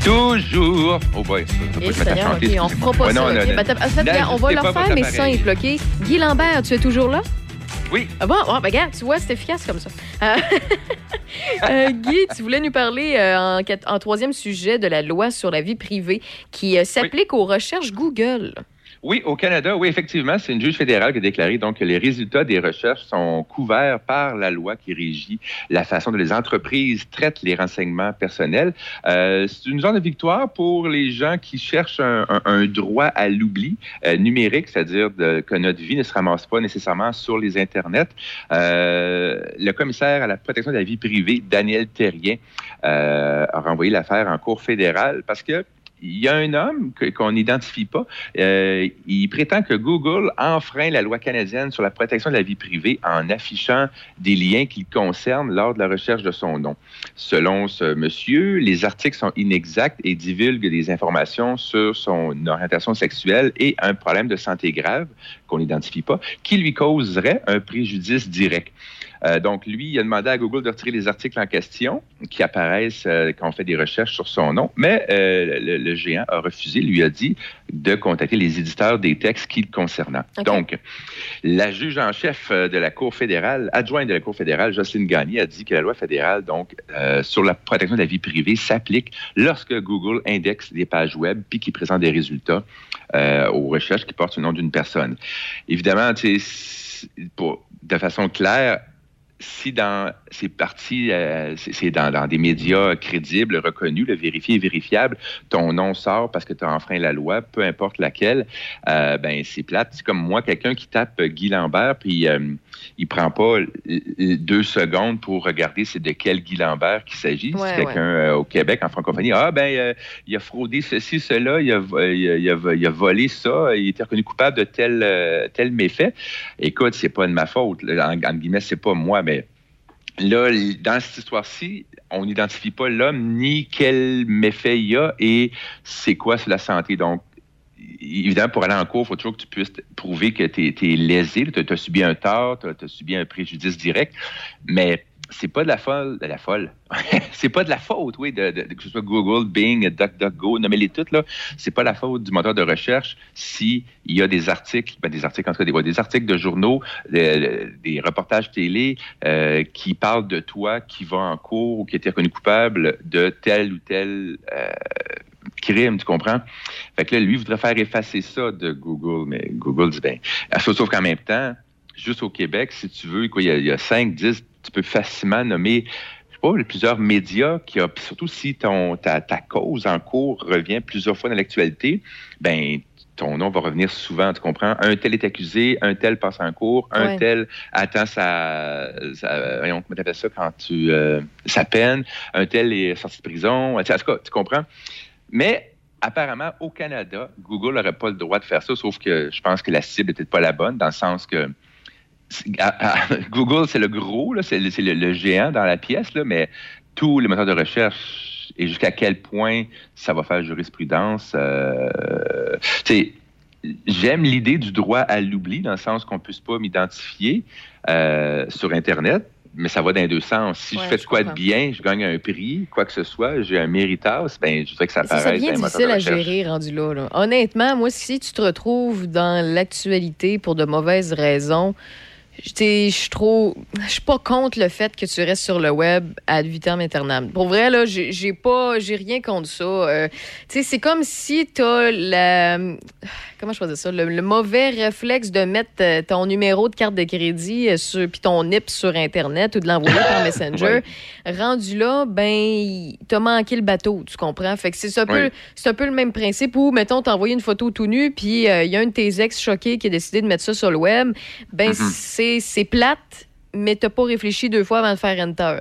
Toujours. Oh boy, faut pas que chanter, on fera pas Ouais, ça. non, non, Ben, en fait, on va leur faire, mais appareil. simple, OK? Guy Lambert, tu es toujours là? Oui. Ah bon, ah, ben, regarde, tu vois, c'est efficace comme ça. Euh, euh, Guy, tu voulais nous parler euh, en, troisième sujet de la loi sur la vie privée qui euh, s'applique aux recherches Google. Oui, au Canada, oui, effectivement, c'est une juge fédérale qui a déclaré donc que les résultats des recherches sont couverts par la loi qui régit la façon dont les entreprises traitent les renseignements personnels. Euh, c'est une genre de victoire pour les gens qui cherchent un, un- un droit à l'oubli euh, numérique, c'est-à-dire que notre vie ne se ramasse pas nécessairement sur les internets. Euh, le commissaire à la protection de la vie privée, Daniel Terrien, euh, a renvoyé l'affaire en cour fédérale parce que il y a un homme qu'on n'identifie pas. Euh, il prétend que Google enfreint la loi canadienne sur la protection de la vie privée en affichant des liens qui le concernent lors de la recherche de son nom. Selon ce monsieur, les articles sont inexacts et divulguent des informations sur son orientation sexuelle et un problème de santé grave qu'on n'identifie pas, qui lui causerait un préjudice direct. Euh, donc, lui, il a demandé à Google de retirer les articles en question qui apparaissent euh, quand on fait des recherches sur son nom, mais euh, le, le géant a refusé, lui a dit de contacter les éditeurs des textes qui le concernant. Donc, la juge en chef euh, de la Cour fédérale, adjointe de la Cour fédérale, Jocelyne Gagné, a dit que la loi fédérale, donc, euh, sur la protection de la vie privée, s'applique lorsque Google indexe des pages web puis qui présente des résultats euh, aux recherches qui portent le nom d'une personne. Évidemment, pour- de façon claire, si dans ces parties, euh, c'est dans des médias crédibles, reconnus, le vérifié et vérifiable, ton nom sort parce que tu as enfreint la loi, peu importe laquelle, euh, ben c'est plate. C'est comme moi, quelqu'un qui tape Guy Lambert, puis euh, il prend pas deux secondes pour regarder c'est de quel Guy Lambert qu'il s'agit. Ouais, c'est quelqu'un euh, au Québec, en francophonie. Ah ben, euh, il a fraudé ceci, cela, il a, il a- il a- il a volé ça, il était reconnu coupable de tel, euh, tel méfait. Écoute, c'est pas de ma faute. En, en guillemets, c'est pas moi, mais là, dans cette histoire-ci, on n'identifie pas l'homme ni quel méfait il y a et c'est quoi sur la santé. Donc, évidemment, pour aller en cours, il faut toujours que tu puisses prouver que tu es, lésé, tu as, subi un tort, tu as, subi un préjudice direct, mais c'est pas de la folle, de la folle. c'est pas de la faute, oui, de, de- que ce soit Google, Bing, DuckDuckGo, nommez-les toutes, là. C'est pas la faute du moteur de recherche si il y a des articles, ben, des articles, en tout cas, des, des articles de journaux, de- des reportages télé euh, qui parlent de toi, qui va en cours ou qui été reconnu coupable de tel ou tel euh, crime, tu comprends? Fait que là, lui voudrait faire effacer ça de Google, mais Google dit, ben, sauf sauf qu'en même temps, juste au Québec, si tu veux, quoi, il y a, il y a 5, 10, tu peux facilement nommer, je sais pas, plusieurs médias qui a, surtout si ton, ta, ta cause en cours revient plusieurs fois dans l'actualité, ben, ton nom va revenir souvent, tu comprends? Un tel est accusé, un tel passe en cours, un Ouais. tel attend sa, sa voyons, comment t'appelles ça quand tu, euh, sa peine, un tel est sorti de prison, en tout cas, tu comprends? Mais apparemment, au Canada, Google n'aurait pas le droit de faire ça, sauf que je pense que la cible peut-être pas la bonne, dans le sens que à- à- Google, c'est le gros, c'est le, géant dans la pièce, là, mais tous les moteurs de recherche et jusqu'à quel point ça va faire jurisprudence. euh, J'aime l'idée du droit à l'oubli, dans le sens qu'on ne puisse pas m'identifier euh, sur Internet, mais ça va dans les deux sens. Si Ouais, je fais de quoi de bien, je gagne un prix, quoi que ce soit, j'ai un méritas, ben, je voudrais que ça apparaisse c'est bien difficile à gérer rendu là, là. Honnêtement, moi, si tu te retrouves dans l'actualité pour de mauvaises raisons, je suis trop. Je suis pas contre le fait que tu restes sur le web ad vitam aeternam. Pour vrai, là, j'ai pas. J'ai rien contre ça. Euh, tu sais, c'est comme si t'as la. Comment je faisais ça? Le, le mauvais réflexe de mettre euh, ton numéro de carte de crédit euh, sur, puis ton NIP sur Internet ou de l'envoyer par Messenger. Rendu là, ben, t'as manqué le bateau, tu comprends? Fait que c'est un, peu, Oui. un peu le même principe où, mettons, t'as envoyé une photo tout nu, puis euh, il y a un de tes ex choqués qui a décidé de mettre ça sur le web. Ben, Mhm. c'est, c'est plate, mais t'as pas réfléchi deux fois avant de faire Enter.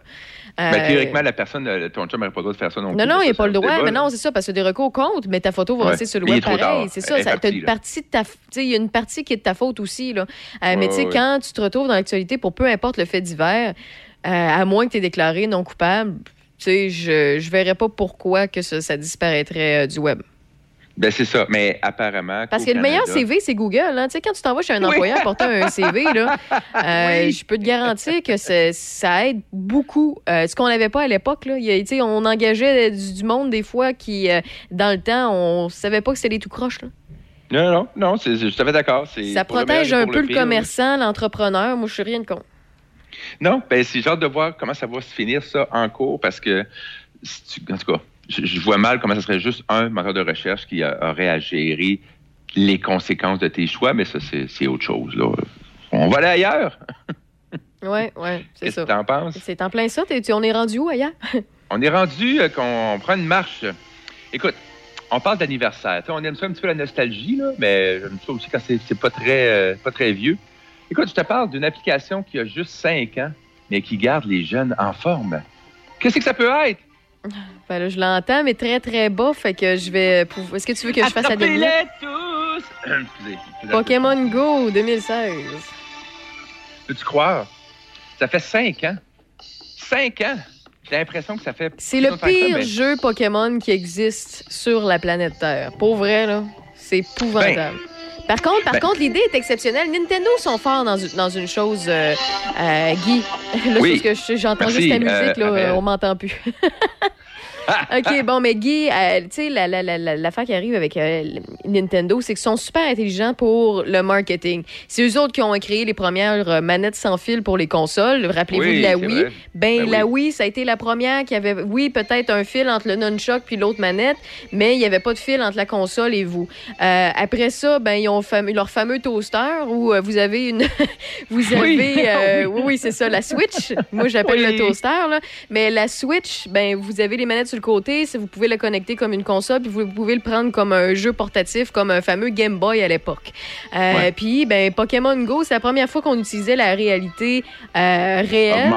Ben, Euh, théoriquement, la personne, euh, ton chum n'aurait pas le droit de faire ça non plus. non, non, il n'y a c'est pas le droit. débat, Mais non, c'est ça, parce que des recours comptent, mais ta photo va Ouais. rester sur le web pareil. C'est ça, ça t'as partie, une là. partie de ta. Tu sais, il y a une partie qui est de ta faute aussi, là. Euh, mais tu sais, ouais. quand tu te retrouves dans l'actualité pour peu importe le fait divers, euh, à moins que tu aies déclaré non coupable, tu sais, je ne verrais pas pourquoi que ça, ça disparaîtrait du web. Ben, c'est ça. Mais apparemment. Parce que le meilleur CV, c'est Google. Hein. Tu sais, quand tu t'envoies chez un employeur porter un CV, là, euh, je peux te garantir que ça aide beaucoup. Euh, ce qu'on n'avait pas à l'époque, là, il tu sais, on engageait du, du monde des fois qui, euh, dans le temps, on savait pas que c'était les tout croches. là. Non, non, non, c'est, je suis tout à fait d'accord. Ça protège un peu le, commerçant, l'entrepreneur. Moi, je suis rien de con. Non, ben c'est genre de voir comment ça va se finir ça en cours parce que, si tu- en tout cas, je, je vois mal comment ça serait juste un moteur de recherche qui a- aurait à gérer les conséquences de tes choix, mais ça, c'est, autre chose. Là. On va aller ailleurs. Ouais, ouais, c'est Qu'est-ce ça. que t'en penses? C'est en plein ça. Tu- on est rendu où ailleurs? On est rendu euh, qu'on prend une marche. Écoute, on parle d'anniversaire. On aime ça un petit peu la nostalgie, là, mais j'aime ça aussi quand c'est, c'est pas, très, euh, pas très vieux. Écoute, je te parle d'une application qui a juste 5 ans, mais qui garde les jeunes en forme. Qu'est-ce que ça peut être? Ben là, je l'entends, mais très, très bas. Fait que je vais. Est-ce que tu veux que je fasse la? Attrapez-les tous! Pokémon Go 2016. Peux-tu croire? Ça fait 5 ans. 5 ans! J'ai l'impression que ça fait. C'est le ça, pire mais- jeu Pokémon qui existe sur la planète Terre. Pour vrai, là, c'est épouvantable. Par contre, par ben- contre, l'idée est exceptionnelle. Nintendo sont forts dans, une- dans une chose, euh, euh, Guy. Là, Oui. c'est parce que je- j'entends juste la musique, euh, là, on m'entend plus. OK, bon, mais Guy, euh, tu sais, la- la- la- la- l'affaire qui arrive avec euh, Nintendo, c'est qu'ils sont super intelligents pour le marketing. C'est eux autres qui ont créé les premières euh, manettes sans fil pour les consoles. Rappelez-vous Oui, de la Wii. Ben, Ben la Wii, ça a été la première qui avait, oui, peut-être un fil entre le nunchuck puis l'autre manette, mais il n'y avait pas de fil entre la console et vous. Euh, après ça, ben, ils ont fam- leur fameux toaster où vous avez une. vous Oui. avez. euh, oui, oui, c'est ça, la Switch. Moi, j'appelle le toaster, là. Mais la Switch, ben, vous avez les manettes sur le côté. si Vous pouvez le connecter comme une console, puis vous pouvez le prendre comme un jeu portatif, comme un fameux Game Boy à l'époque. Euh, Ouais. Puis, ben, Pokémon Go, c'est la première fois qu'on utilisait la réalité euh, réelle.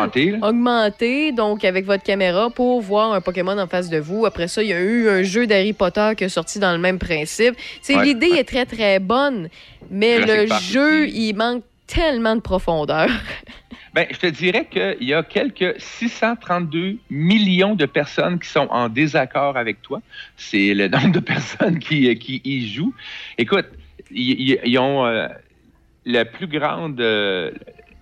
Augmentée, donc avec votre caméra pour voir un Pokémon en face de vous. Après ça, il y a eu un jeu d'Harry Potter qui est sorti dans le même principe. C'est Ouais, L'idée ouais. est très, très bonne, mais le jeu, il manque tellement de profondeur. Ben, je te dirais qu'il y a quelques 632 millions de personnes qui sont en désaccord avec toi. C'est le nombre de personnes qui, y jouent. Écoute, ils ont euh, la plus grande... euh,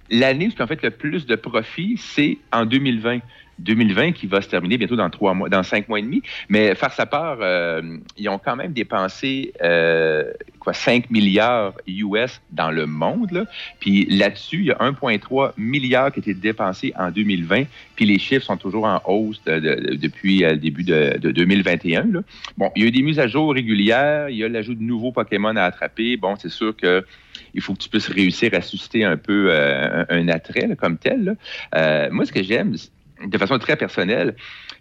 L'année où ils ont fait le plus de profit, c'est en 2020. 2020 qui va se terminer bientôt dans trois mois, dans cinq mois et demi. Mais faire sa part, euh, ils ont quand même dépensé euh, quoi 5 milliards US dans le monde. Là. Puis là-dessus, il y a 1,3 milliard qui a été dépensé en 2020. Puis les chiffres sont toujours en hausse de- de- de- depuis euh, le début de, de 2021. Là. Bon, il y a eu des mises à jour régulières. Il y a l'ajout de nouveaux Pokémon à attraper. Bon, c'est sûr que il faut que tu puisses réussir à susciter un peu euh, un, un attrait là, comme tel. là. Euh, moi, ce que j'aime, de façon très personnelle,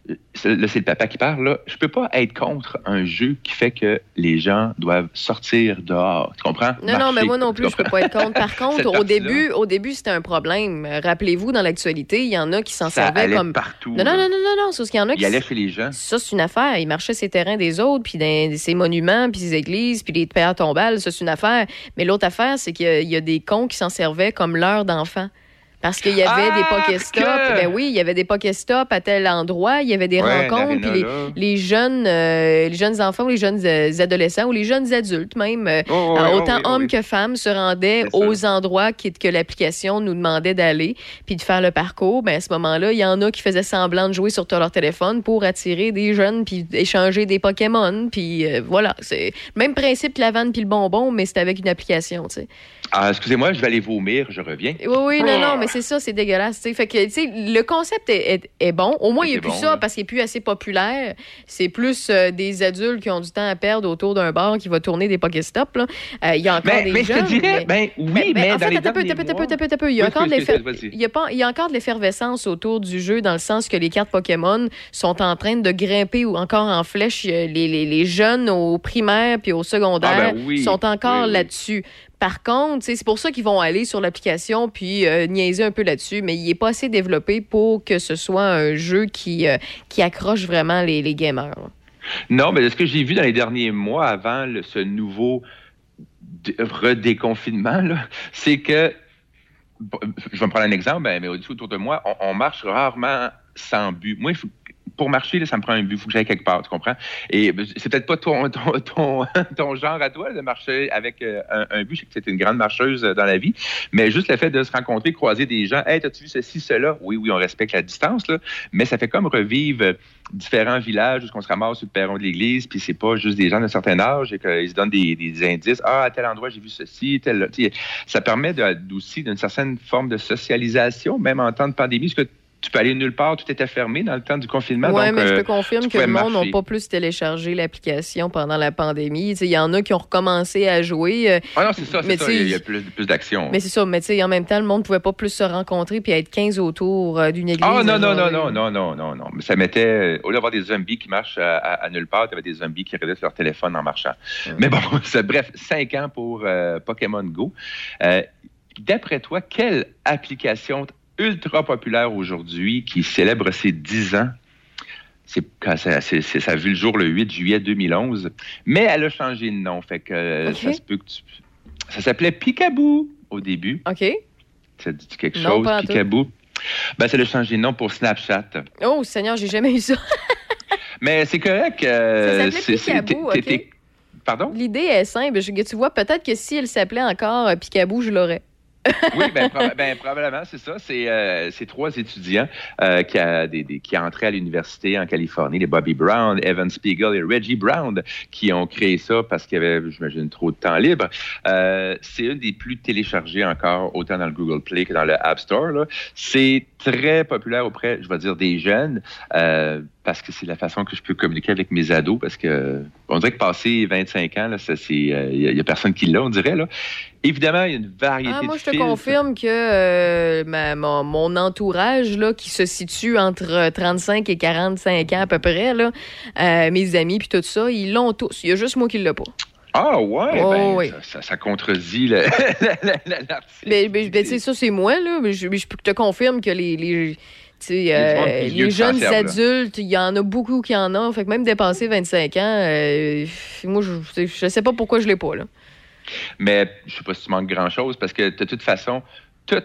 là, c'est le papa qui parle, là. Je peux pas être contre un jeu qui fait que les gens doivent sortir dehors. Tu comprends? Non, non, mais moi non plus, je peux pas être contre. Par contre, au début, au début, c'était un problème. Rappelez-vous, dans l'actualité, il y en a qui s'en Ça servaient allait comme. partout. Non, non, non, non, non, non. C'est qu'il y en a Il qui. allait chez les gens. Ça, c'est une affaire. Ils marchaient ces terrains des autres, puis dans ces monuments, puis ces églises, puis les pères tombales. Ça, c'est une affaire. Mais l'autre affaire, c'est qu'il y a- il y, a des cons qui s'en servaient comme l'heure d'enfant. Parce qu'il y avait des Ah, Pokéstops. que- Ben oui, il y avait des Pokéstops à tel endroit. Il y avait des Ouais, rencontres. Puis les, les jeunes, euh, les jeunes enfants ou les jeunes euh, adolescents ou les jeunes adultes même, euh, Oh, euh, oh, autant oui, oh, hommes oui. que femmes, se rendaient ça. aux endroits qui- que l'application nous demandait d'aller puis de faire le parcours. Ben, à ce moment-là, il y en a qui faisaient semblant de jouer sur leur téléphone pour attirer des jeunes puis échanger des Pokémon. Puis euh, voilà, c'est le même principe que la vanne puis le bonbon, mais c'est avec une application, tu sais. Ah, excusez-moi, je vais aller vomir, je reviens. Oui, oui, non, non, mais c'est ça, c'est dégueulasse. tu sais. Fait que, le concept est, est- est bon. Au moins, il n'y a plus bon, ça là. parce qu'il n'est plus assez populaire. C'est plus euh, des adultes qui ont du temps à perdre autour d'un bar qui va tourner des Pokéstops. Euh, Il y a encore Mais, des mais je jeunes. te dirais, mais- ben oui, mais, en dans fait, les peu, peu, peu. Il y a encore de l'effervescence autour du jeu dans le sens que les cartes Pokémon sont en train de grimper ou encore en flèche. Les, les- les jeunes au primaire puis au secondaire Ah, ben oui. sont encore Oui, oui. là-dessus. Par contre, c'est pour ça qu'ils vont aller sur l'application puis euh, niaiser un peu là-dessus, mais il n'est pas assez développé pour que ce soit un jeu qui, euh, accroche vraiment les, les gamers. Non, mais ce que j'ai vu dans les derniers mois avant ce nouveau dé- redéconfinement, c'est que, je vais me prendre un exemple, ben, mais au-dessus autour de moi, on, on marche rarement sans but. Moi, il faut- pour marcher, ça me prend un but, il faut que j'aille quelque part, tu comprends? Et ben, c'est peut-être pas ton, ton, ton, genre à toi de marcher avec euh, un, un but. Je sais que c'est une grande marcheuse euh, dans la vie, mais juste le fait de se rencontrer, croiser des gens, hey, t'as-tu vu ceci, cela? Oui, oui, on respecte la distance, mais ça fait comme revivre euh, différents villages où on se ramasse sur le perron de l'église, puis c'est pas juste des gens d'un certain âge et qu'ils se donnent des, indices. Ah, à tel endroit, j'ai vu ceci, tel. Ça permet de- aussi d'une certaine forme de socialisation, même en temps de pandémie, parce que tu peux aller nulle part, tout était fermé dans le temps du confinement. Oui, mais je euh, te confirme que le monde n'a pas plus téléchargé l'application pendant la pandémie. Il y en a qui ont recommencé à jouer. euh, Ah non, c'est ça, c'est ça. Il y a plus, plus d'action. Mais c'est ça, mais tu sais, en même temps, le monde ne pouvait pas plus se rencontrer puis être 15 autour euh, d'une église. Ah non, non, non, non, non, non, non, non. Mais ça mettait, au lieu d'avoir des zombies qui marchent à, à- à nulle part, tu avais des zombies qui regardaient sur leur téléphone en marchant. Mais bon, bref, cinq ans pour euh, Pokémon Go. Euh, D'après toi, quelle application ultra populaire aujourd'hui qui célèbre ses 10 ans? C'est, quand ça, c'est- c'est- ça a vu le jour le 8 juillet 2011, mais elle a changé de nom. Fait que euh, ça se peut que tu... Ça s'appelait Picaboo au début. OK. Ça dit quelque Non, chose. Picaboo? Ben, ça a changé de nom pour Snapchat. Oh, Seigneur, j'ai jamais eu ça. Mais c'est correct. euh, Ça s'appelait c'est- c'est- Picaboo, t'es- OK. t'es- Pardon? L'idée est simple. Je- tu vois, peut-être que si elle s'appelait encore euh, Picaboo, je l'aurais. Oui, ben, ben, probablement, c'est ça. C'est euh, trois étudiants euh, qui, a des, qui à l'université en Californie, les Bobby Brown, Evan Spiegel et Reggie Brown, qui ont créé ça parce qu'il y avait, j'imagine, trop de temps libre. Euh, c'est une des plus téléchargées encore, autant dans le Google Play que dans le App Store. C'est très populaire auprès, je vais dire, des jeunes. euh, parce que c'est la façon que je peux communiquer avec mes ados, parce que on dirait que passé 25 ans, ça, c'est, euh, il y, a personne qui l'a, on dirait. Là. Évidemment, il y a une variété Ah, moi, de je te filtres. confirme que euh, ma- mon, mon entourage, là, qui se situe entre 35 et 45 ans à peu près, là, euh, mes amis puis tout ça, ils l'ont tous. Il y a juste moi qui ne l'ai pas. Ah ouais, Oh, ben, oui. ça, ça, ça contredit le- l'article. Mais, mais, ben, ça, c'est moi, là. Mais je, mais je te confirme que les. euh, les jeunes adultes, il y en a beaucoup qui en ont. Fait que même dépassé 25 ans, euh, moi, je, je sais pas pourquoi je l'ai pas, là. Mais je sais pas si tu manques grand-chose parce que de toute façon, tout-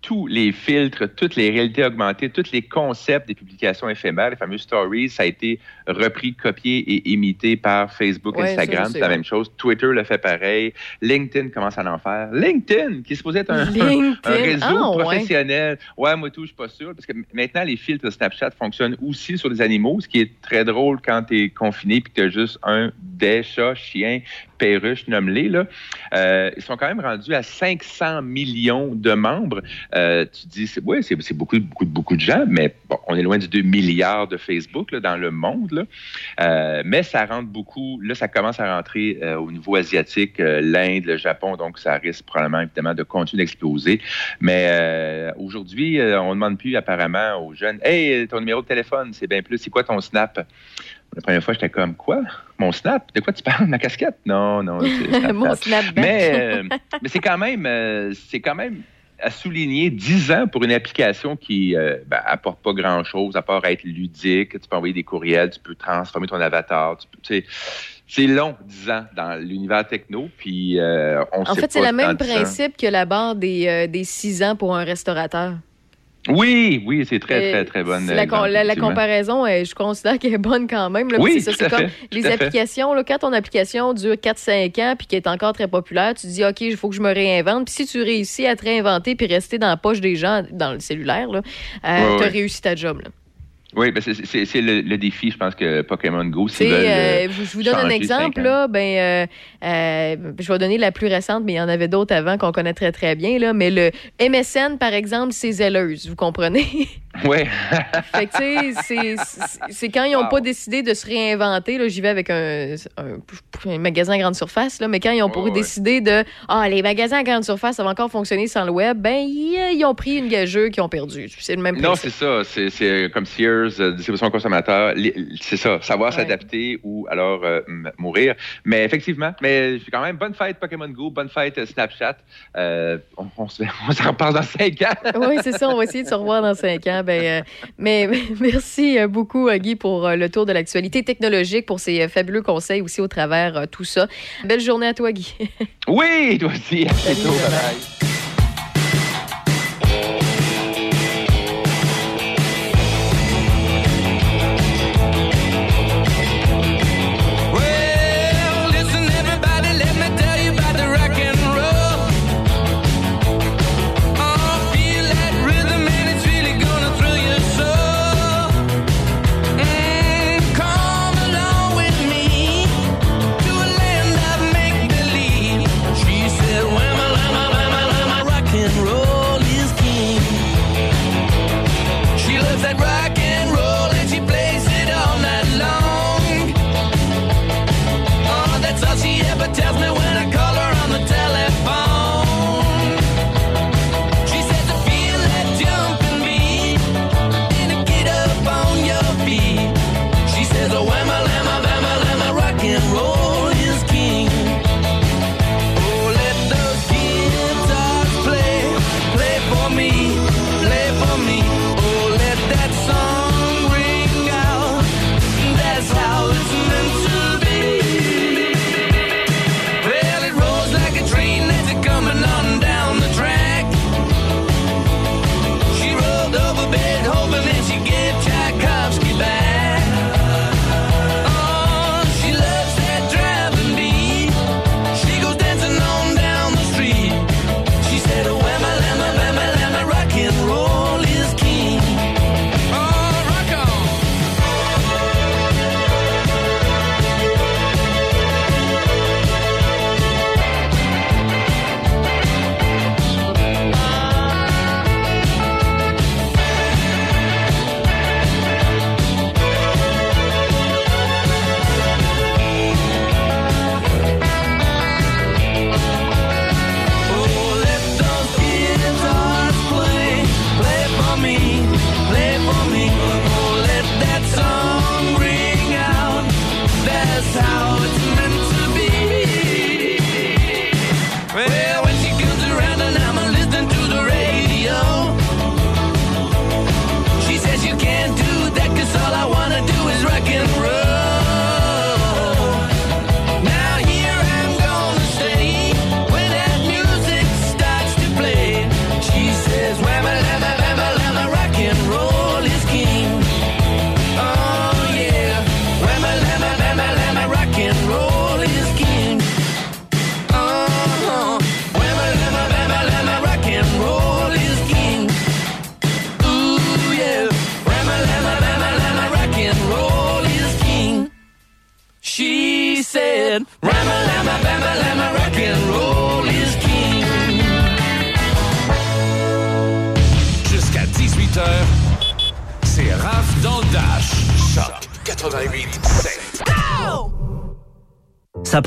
tous les filtres, toutes les réalités augmentées, tous les concepts des publications éphémères, les fameuses stories, ça a été repris, copié et imité par Facebook, Ouais, Instagram. C'est la même chose. Twitter le fait pareil. LinkedIn commence à en faire. LinkedIn, qui est supposé être un, un réseau Ah, professionnel. Ouais, moi tout, je suis pas sûr. Parce que maintenant, les filtres Snapchat fonctionnent aussi sur les animaux, ce qui est très drôle quand tu es confiné et que tu as juste un des chats, chien, perruche, nomme-les. Euh, ils sont quand même rendus à 500 millions de membres. Euh, tu dis, c'est, ouais, c'est, beaucoup, beaucoup, beaucoup de gens, mais bon, on est loin du 2 milliards de Facebook là, dans le monde. Là. Euh, mais ça rentre beaucoup. Là, ça commence à rentrer euh, au niveau asiatique, euh, l'Inde, le Japon, donc ça risque probablement évidemment de continuer d'exploser. Mais euh, aujourd'hui, euh, on ne demande plus apparemment aux jeunes Hey, ton numéro de téléphone, c'est bien plus, c'est quoi ton snap? La première fois, j'étais comme quoi? Mon snap? De quoi tu parles? Ma casquette? Non, non. Mon snapback. Mais, euh, mais c'est quand même euh, c'est quand même à souligner 10 ans pour une application qui euh, ben, apporte pas grand chose à part être ludique. Tu peux envoyer des courriels, tu peux transformer ton avatar. Tu peux, tu sais, c'est long, 10 ans, dans l'univers techno. Puis euh, on En sait fait, c'est le même dans 10 ans. principe que la barre des, euh, des 6 ans pour un restaurateur. Oui, oui, c'est très, Euh, très, très bonne. La, exemple, la- la effectivement. comparaison, euh, je considère qu'elle est bonne quand même. là. Oui, c'est ça, c'est comme les applications. Là, quand ton application dure 4-5 ans puis qu'elle est encore très populaire, tu te dis, OK, il faut que je me réinvente. Puis si tu réussis à te réinventer puis rester dans la poche des gens, dans le cellulaire, là, euh, Ouais, tu as ouais. réussi ta job. Là. Oui, ben c'est- c'est c'est le, le défi, je pense que Pokémon Go, veulent. euh, euh, je vous donne un exemple. Là, ben, euh, euh, je vais donner la plus récente, mais il y en avait d'autres avant qu'on connaît très, très bien. Là, mais le MSN, par exemple, c'est Zelleuse, vous comprenez? Ouais. Fait que, tu sais, c'est- quand ils n'ont pas décidé de se réinventer. J'y vais avec un, un- un magasin à grande surface, là, mais quand ils ont pour ouais. décidé de Ah, les magasins à grande surface, ça va encore fonctionner sans le web, ben, ils, ils ont pris une gageuse qu'ils ont perdu. C'est le même Non, principe. c'est ça. C'est- C'est comme Sears, euh, distribution consommateur. C'est ça. Savoir Ouais. s'adapter ou alors euh, mourir. Mais effectivement, mais je suis quand même bonne fête Pokémon Go, bonne fête euh, Snapchat. Euh, on on se- on s'en reparle dans cinq ans. Oui, c'est ça. On va essayer de se revoir dans cinq ans. Ben, euh, mais merci euh, beaucoup, euh, Guy, pour le tour de l'actualité technologique, pour ces fabuleux conseils aussi au travers euh, tout ça. Belle journée à toi, Guy. Oui, toi aussi. À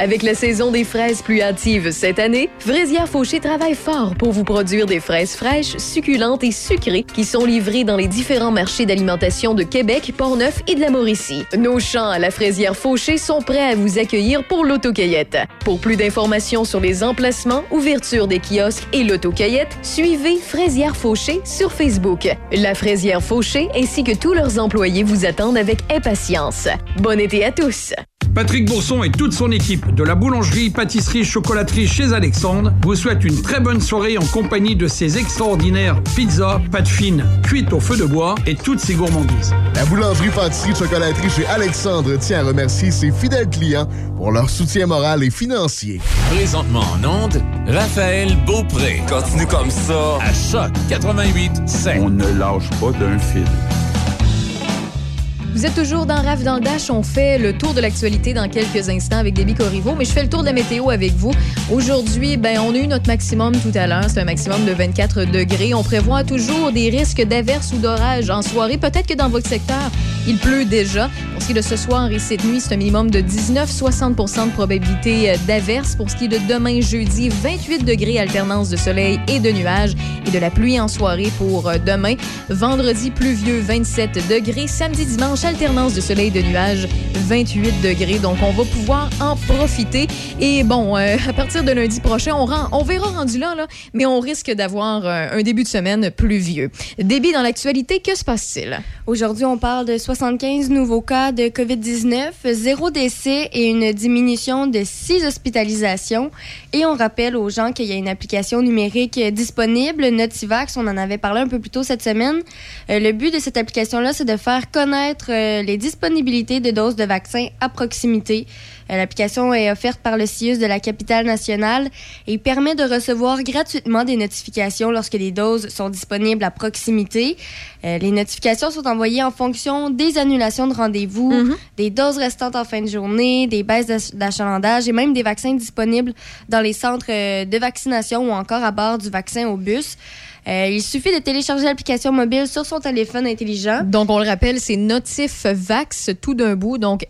Avec la saison des fraises plus hâtives cette année, Fraisière Fauché travaille fort pour vous produire des fraises fraîches, succulentes et sucrées qui sont livrées dans les différents marchés d'alimentation de Québec, Portneuf et de la Mauricie. Nos champs à la Fraisière Fauché sont prêts à vous accueillir pour l'autocueillette. Pour plus d'informations sur les emplacements, ouverture des kiosques et l'autocueillette, suivez Fraisière Fauché sur Facebook. La Fraisière Fauché ainsi que tous leurs employés vous attendent avec impatience. Bon été à tous! Patrick Bourson et toute son équipe de la boulangerie, pâtisserie, chocolaterie chez Alexandre vous souhaitent une très bonne soirée en compagnie de ces extraordinaires pizzas, pâtes fines, cuites au feu de bois et toutes ces gourmandises. La boulangerie, pâtisserie, chocolaterie chez Alexandre tient à remercier ses fidèles clients pour leur soutien moral et financier. Présentement en onde, Raphaël Beaupré. Continue comme ça. À Choc 88 On ne lâche pas d'un fil. Vous êtes toujours dans RAF dans le Dash. On fait le tour de l'actualité dans quelques instants avec Déby Corriveau, mais je fais le tour de la météo avec vous. Aujourd'hui, ben, on a eu notre maximum tout à l'heure. C'est un maximum de 24 degrés. On prévoit toujours des risques d'averses ou d'orages en soirée. Peut-être que dans votre secteur, il pleut déjà. Pour ce qui est de ce soir et cette nuit, c'est un minimum de 19-60% de probabilité d'averses. Pour ce qui est de demain, jeudi, 28 degrés, alternance de soleil et de nuages et de la pluie en soirée pour demain. Vendredi, pluvieux, 27 degrés. Samedi, dimanche, alternance de soleil et de nuages, 28 degrés. Donc, on va pouvoir en profiter. Et bon, euh, à partir de lundi prochain, on, rend, on verra rendu là, là mais on risque d'avoir euh, un début de semaine pluvieux. Débit dans l'actualité, que se passe-t-il? Aujourd'hui, on parle de 75 nouveaux cas de COVID-19, zéro décès et une diminution de six hospitalisations. Et on rappelle aux gens qu'il y a une application numérique disponible, Notivax, on en avait parlé un peu plus tôt cette semaine. Euh, le but de cette application-là, c'est de faire connaître euh, les disponibilités de doses de vaccins à proximité. Euh, L'application est offerte par le CIUS de la capitale nationale et permet de recevoir gratuitement des notifications lorsque les doses sont disponibles à proximité. Euh, les notifications sont envoyées en fonction des annulations de rendez-vous, des doses restantes en fin de journée, des baisses d'ach- d'achalandage et même des vaccins disponibles dans les centres de vaccination ou encore à bord du vaccin au bus. Euh, il suffit de télécharger l'application mobile sur son téléphone intelligent. Donc, on le rappelle, c'est Notif Vax, tout d'un bout. Donc,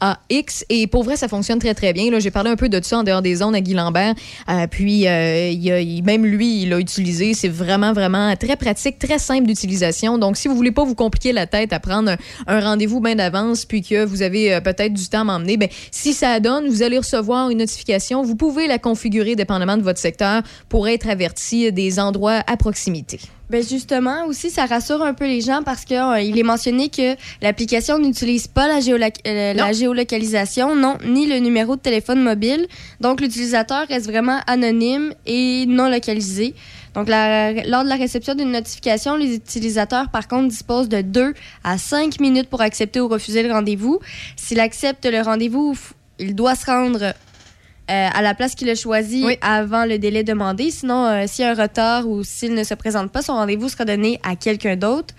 N-O-T-I-F-V-A-X. Et pour vrai, ça fonctionne très, très bien. J'ai parlé un peu de ça en dehors des zones à Guy Lambert. Euh, puis, euh, il même lui, il l'a utilisé. C'est vraiment, vraiment très pratique, très simple d'utilisation. Donc, si vous voulez pas vous compliquer la tête à prendre un, un rendez-vous bien d'avance, puis que vous avez euh, peut-être du temps à m'emmener, ben, si ça donne, vous allez recevoir une notification. Vous pouvez la configurer dépendamment de votre secteur pour être averti des endroits à proximité. Ben justement, aussi, ça rassure un peu les gens parce qu'il est mentionné que l'application n'utilise pas la, euh, la géolocalisation, non, ni le numéro de téléphone mobile. Donc, l'utilisateur reste vraiment anonyme et non localisé. Donc, la- lors de la réception d'une notification, les utilisateurs, par contre, disposent de 2 à 5 minutes pour accepter ou refuser le rendez-vous. S'il accepte le rendez-vous, il doit se rendre euh, à la place qu'il a choisi avant le délai demandé. Sinon, euh, s'il y a un retard ou s'il ne se présente pas, son rendez-vous sera donné à quelqu'un d'autre.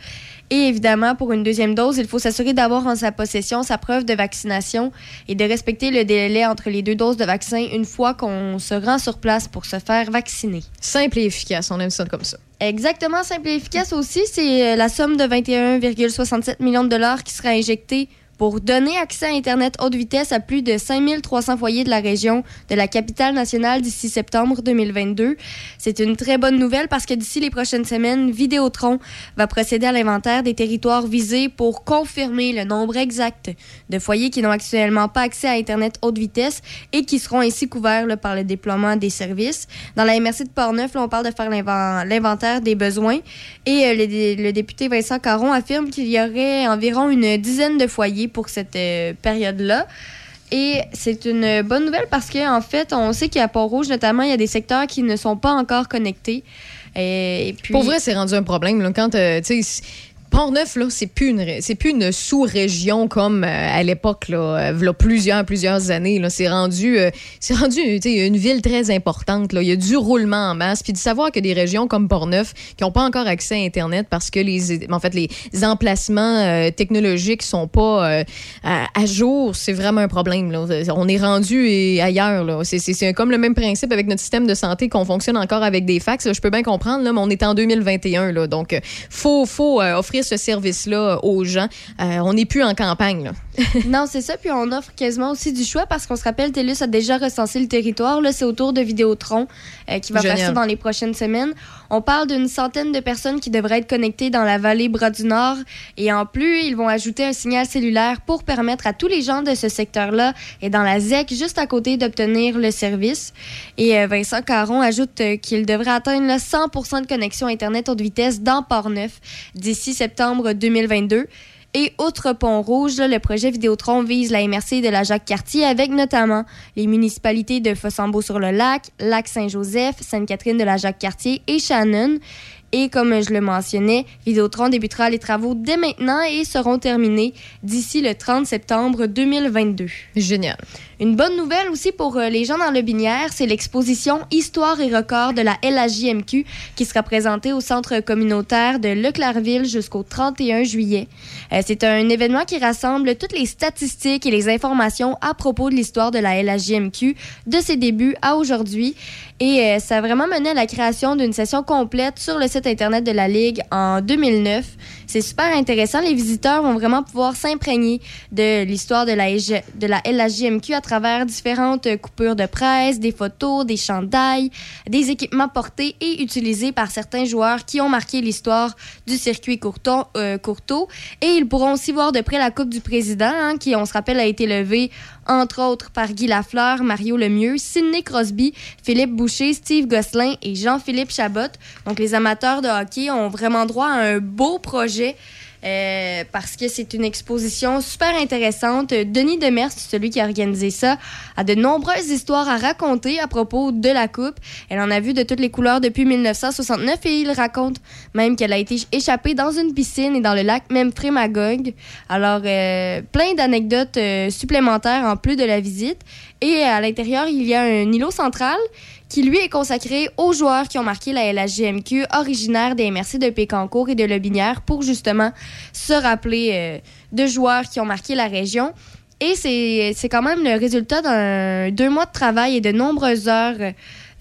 Et évidemment, pour une deuxième dose, il faut s'assurer d'avoir en sa possession sa preuve de vaccination et de respecter le délai entre les deux doses de vaccin une fois qu'on se rend sur place pour se faire vacciner. Simple et efficace, on aime ça comme ça. Exactement, simple et efficace aussi. C'est euh, la somme de 21,67 millions de dollars qui sera injectée pour donner accès à Internet haute vitesse à plus de 5300 foyers de la région de la capitale nationale d'ici septembre 2022. C'est une très bonne nouvelle parce que d'ici les prochaines semaines, Vidéotron va procéder à l'inventaire des territoires visés pour confirmer le nombre exact de foyers qui n'ont actuellement pas accès à Internet haute vitesse et qui seront ainsi couverts par le déploiement des services. Dans la MRC de Portneuf, là, on parle de faire l'inven- l'inventaire des besoins et euh, le député Vincent Caron affirme qu'il y aurait environ une dizaine de foyers pour cette euh, période-là. Et c'est une bonne nouvelle parce qu'en fait, on sait qu'à Port-Rouge, notamment, il y a des secteurs qui ne sont pas encore connectés. Et, puis, Pour vrai, c'est rendu un problème. Quand, euh, Port-Neuf, là, c'est plus une, c'est plus une sous-région comme euh, à l'époque, là, euh, v'là plusieurs, plusieurs années. Là, c'est rendu, euh, c'est rendu, une ville très importante. Là. Il y a du roulement en masse. Puis de savoir que des régions comme Port-Neuf qui n'ont pas encore accès à Internet parce que les, en fait, les emplacements euh, technologiques sont pas à, jour, c'est vraiment un problème. Là. On est rendu ailleurs. Là. C'est, c'est- comme le même principe avec notre système de santé qu'on fonctionne encore avec des fax. là. Je peux bien comprendre, là, mais on est en 2021. Là, donc, faut, faut euh, offrir ce service-là aux gens. Euh, on n'est plus en campagne. Là. non, c'est ça. Puis on offre quasiment aussi du choix parce qu'on se rappelle, TELUS a déjà recensé le territoire. Là, c'est autour de Vidéotron euh, qui va Génial. ça dans les prochaines semaines. On parle d'une centaine de personnes qui devraient être connectées dans la vallée Bras du Nord. Et en plus, ils vont ajouter un signal cellulaire pour permettre à tous les gens de ce secteur-là et dans la ZEC, juste à côté, d'obtenir le service. Et euh, Vincent Caron ajoute euh, qu'il devrait atteindre là, 100 de connexion Internet haute vitesse dans Port-Neuf d'ici septembre 2022. Et outre Pont-Rouge, le projet Vidéotron vise la MRC de la Jacques-Cartier avec notamment les municipalités de Fossambeau-sur-le-Lac, Lac-Saint-Joseph, Sainte-Catherine de la Jacques-Cartier et Shannon. Et comme je le mentionnais, Vidéotron débutera les travaux dès maintenant et seront terminés d'ici le 30 septembre 2022. Génial. Une bonne nouvelle aussi pour euh, les gens dans le Binière, c'est l'exposition Histoire et records de la LHJMQ qui sera présentée au centre communautaire de Leclerville jusqu'au 31 juillet. Euh, c'est un événement qui rassemble toutes les statistiques et les informations à propos de l'histoire de la LHJMQ de ses débuts à aujourd'hui. Et euh, ça a vraiment mené à la création d'une session complète sur le site Internet de la Ligue en 2009. C'est super intéressant. Les visiteurs vont vraiment pouvoir s'imprégner de l'histoire de la, LG à travers différentes coupures de presse, des photos, des chandails, des équipements portés et utilisés par certains joueurs qui ont marqué l'histoire du circuit Courton- euh. Et ils pourront aussi voir de près la Coupe du Président, hein, qui, on se rappelle, a été levée entre autres par Guy Lafleur, Mario Lemieux, Sidney Crosby, Philippe Boucher, Steve Gosselin et Jean-Philippe Chabot. Donc les amateurs de hockey ont vraiment droit à un beau projet. Euh, parce que c'est une exposition super intéressante. Denis Demers, celui qui a organisé ça, a de nombreuses histoires à raconter à propos de la coupe. Elle en a vu de toutes les couleurs depuis 1969 et il raconte même qu'elle a été échappée dans une piscine et dans le lac Memphremagog. Alors, euh, plein d'anecdotes euh, supplémentaires en plus de la visite. Et à l'intérieur, il y a un îlot central qui lui est consacré aux joueurs qui ont marqué la LHJMQ, originaire des MRC de Pécancourt et de Lobinière, pour justement se rappeler euh, de joueurs qui ont marqué la région. Et c'est quand même le résultat d'un deux mois de travail et de nombreuses heures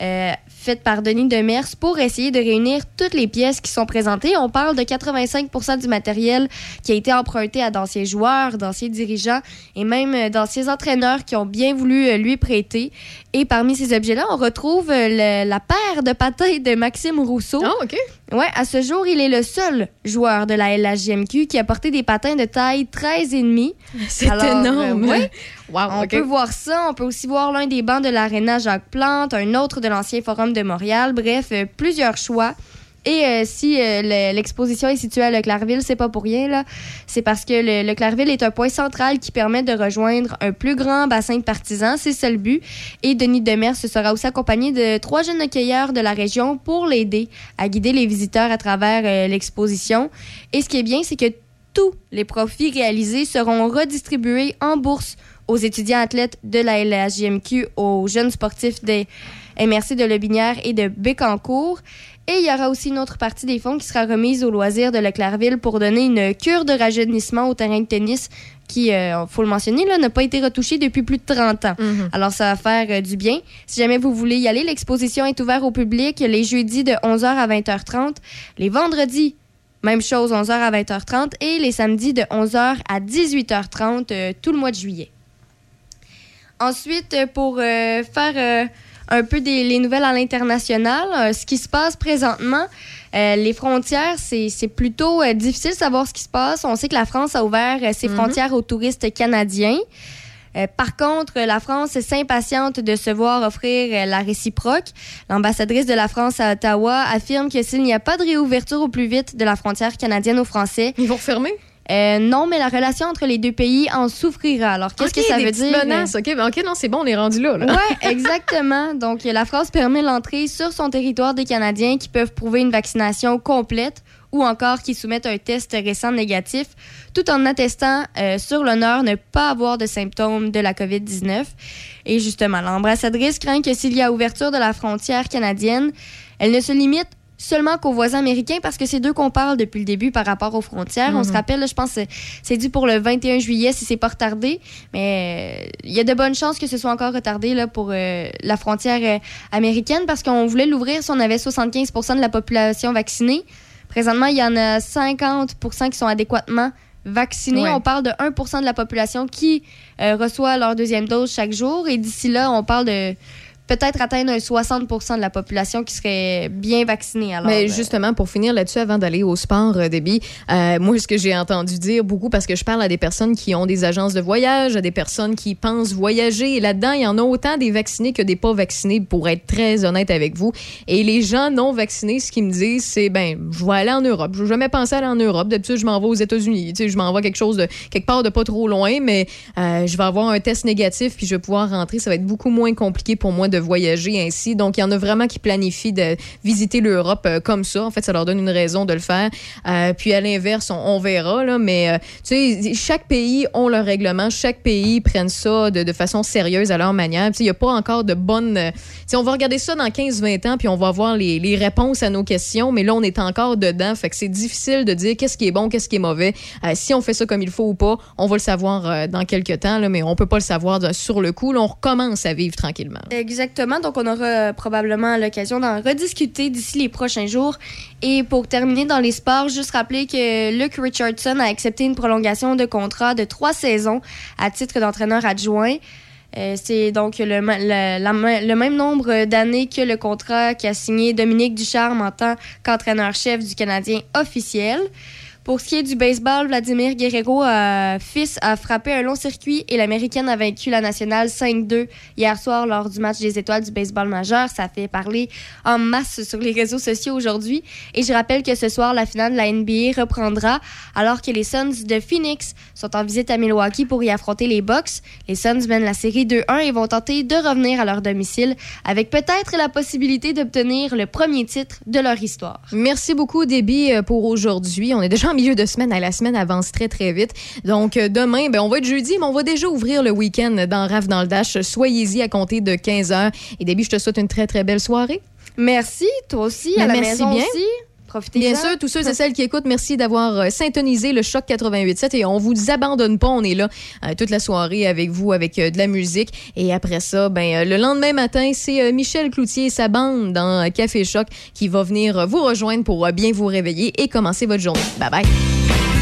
euh, faites par Denis Demers pour essayer de réunir toutes les pièces qui sont présentées. On parle de 85 du matériel qui a été emprunté à d'anciens joueurs, d'anciens dirigeants et même euh, d'anciens entraîneurs qui ont bien voulu euh, lui prêter. Et parmi ces objets-là, on retrouve euh, le- la paire de patins de Maxime Rousseau. Ah, OK. Ouais, à ce jour, il est le seul joueur de la LHJMQ qui a porté des patins de taille 13,5. C'est énorme. euh, ouais. Wow, On peut voir ça. On peut aussi voir l'un des bancs de l'Arena Jacques Plante, un autre de l'ancien Forum de Montréal. Bref, euh, plusieurs choix. Et euh, si euh, le- l'exposition est située à Leclerville, c'est pas pour rien, là. C'est parce que le, Leclerville est un point central qui permet de rejoindre un plus grand bassin de partisans. C'est ça le but. Et Denis Demers se sera aussi accompagné de trois jeunes accueilleurs de la région pour l'aider à guider les visiteurs à travers l'exposition. Et ce qui est bien, c'est que tous les profits réalisés seront redistribués en bourse aux étudiants athlètes de la LHJMQ, aux jeunes sportifs des MRC de Lebinière et de Bécancourt. Et il y aura aussi une autre partie des fonds qui sera remise aux loisirs de Leclerville pour donner une cure de rajeunissement au terrain de tennis qui, il faut le mentionner, n'a pas été retouché depuis plus de 30 ans. Alors, ça va faire euh, du bien. Si jamais vous voulez y aller, l'exposition est ouverte au public les jeudis de 11h à 20h30, les vendredis même chose, 11h à 20h30 et les samedis de 11h à 18h30 euh, tout le mois de juillet. Ensuite, euh, pour euh, faire euh, un peu des, les nouvelles à l'international, euh, ce qui se passe présentement, euh, les frontières, c'est c'est plutôt euh, difficile de savoir ce qui se passe. On sait que la France a ouvert euh, ses Mhm. frontières aux touristes canadiens. Euh, par contre, la France s'impatiente de se voir offrir euh, la réciproque. L'ambassadrice de la France à Ottawa affirme que s'il n'y a pas de réouverture au plus vite de la frontière canadienne aux Français... Ils vont fermer? Euh, non, mais la relation entre les deux pays en souffrira. Alors, qu'est-ce que ça des veut dire? menaces. OK, ben, OK, non, c'est bon, on est rendu là. là. Oui, exactement. Donc, la France permet l'entrée sur son territoire des Canadiens qui peuvent prouver une vaccination complète ou encore qui soumettent un test récent négatif, tout en attestant euh, sur l'honneur ne pas avoir de symptômes de la COVID-19. Et justement, l'ambassadrice craint que s'il y a ouverture de la frontière canadienne, elle ne se limite seulement qu'aux voisins américains parce que c'est d'eux qu'on parle depuis le début par rapport aux frontières. On se Mhm. rappelle, là, je pense que c'est dû pour le 21 juillet si c'est pas retardé, mais euh, il y a de bonnes chances que ce soit encore retardé là, pour euh, la frontière euh, américaine parce qu'on voulait l'ouvrir si on avait 75% de la population vaccinée. Présentement, il y en a 50% qui sont adéquatement vaccinés. Ouais. On parle de 1% de la population qui euh, reçoit leur deuxième dose chaque jour. Et d'ici là, on parle de peut-être atteindre un 60 de la population qui serait bien vaccinée. Alors, Mais euh, justement, pour finir là-dessus, avant d'aller au sport, euh, Déby, euh, moi, ce que j'ai entendu dire beaucoup, parce que je parle à des personnes qui ont des agences de voyage, à des personnes qui pensent voyager, et là-dedans, il y en a autant des vaccinés que des pas vaccinés, pour être très honnête avec vous. Et les gens non vaccinés, ce qu'ils me disent, c'est, ben, je vais aller en Europe. Je n'ai jamais pensé aller en Europe. D'habitude, je m'en vais aux États-Unis. Tu sais, je m'en vais quelque chose de, quelque part de pas trop loin, mais euh, je vais avoir un test négatif, puis je vais pouvoir rentrer. Ça va être beaucoup moins compliqué pour moi de voyager ainsi. Donc, il y en a vraiment qui planifient de visiter l'Europe euh, comme ça. En fait, ça leur donne une raison de le faire. Euh, puis, à l'inverse, on, verra, là, mais euh, tu sais, chaque pays ont leur règlement. Chaque pays prennent ça de, façon sérieuse à leur manière. Puis, il n'y a pas encore de bonnes... euh, tu on va regarder ça dans 15-20 ans, puis on va voir les, réponses à nos questions, mais là, on est encore dedans. Fait que c'est difficile de dire qu'est-ce qui est bon, qu'est-ce qui est mauvais. Si on fait ça comme il faut ou pas, on va le savoir dans quelques temps, là, mais on peut pas le savoir sur le coup. Là, on recommence à vivre tranquillement. Donc, on aura euh, probablement l'occasion d'en rediscuter d'ici les prochains jours. Et pour terminer dans les sports, juste rappeler que Luke Richardson a accepté une prolongation de contrat de trois saisons à titre d'entraîneur adjoint. Euh, c'est donc le, le même nombre d'années que le contrat qu'a signé Dominique Ducharme en tant qu'entraîneur-chef du Canadien officiel. Pour ce qui est du baseball, Vladimir Guerrero, euh, fils, a frappé un long circuit et l'Américaine a vaincu la nationale 5-2 hier soir lors du match des étoiles du baseball majeur. Ça fait parler en masse sur les réseaux sociaux aujourd'hui. Et je rappelle que ce soir, la finale de la NBA reprendra alors que les Suns de Phoenix sont en visite à Milwaukee pour y affronter les Bucks. Les Suns mènent la série 2-1 et vont tenter de revenir à leur domicile avec peut-être la possibilité d'obtenir le premier titre de leur histoire. Merci beaucoup, Déby, euh, pour aujourd'hui. On est déjà en milieu de semaine. La semaine avance très, très vite. Donc, euh, demain, ben, on va être jeudi, mais on va déjà ouvrir le week-end dans RAF dans le Dash. Soyez-y à compter de 15 h. Et Déby, je te souhaite une très, très belle soirée. Merci, toi aussi, à la merci maison bien. aussi. Bien sûr, tous ceux et celles qui écoutent, merci d'avoir euh, syntonisé le Choc 88.7 et on vous abandonne pas. On est là euh, toute la soirée avec vous, avec euh, de la musique. Et après ça, ben, le lendemain matin, c'est Michel Cloutier et sa bande dans Café Choc qui va venir vous rejoindre pour bien vous réveiller et commencer votre journée. Bye bye.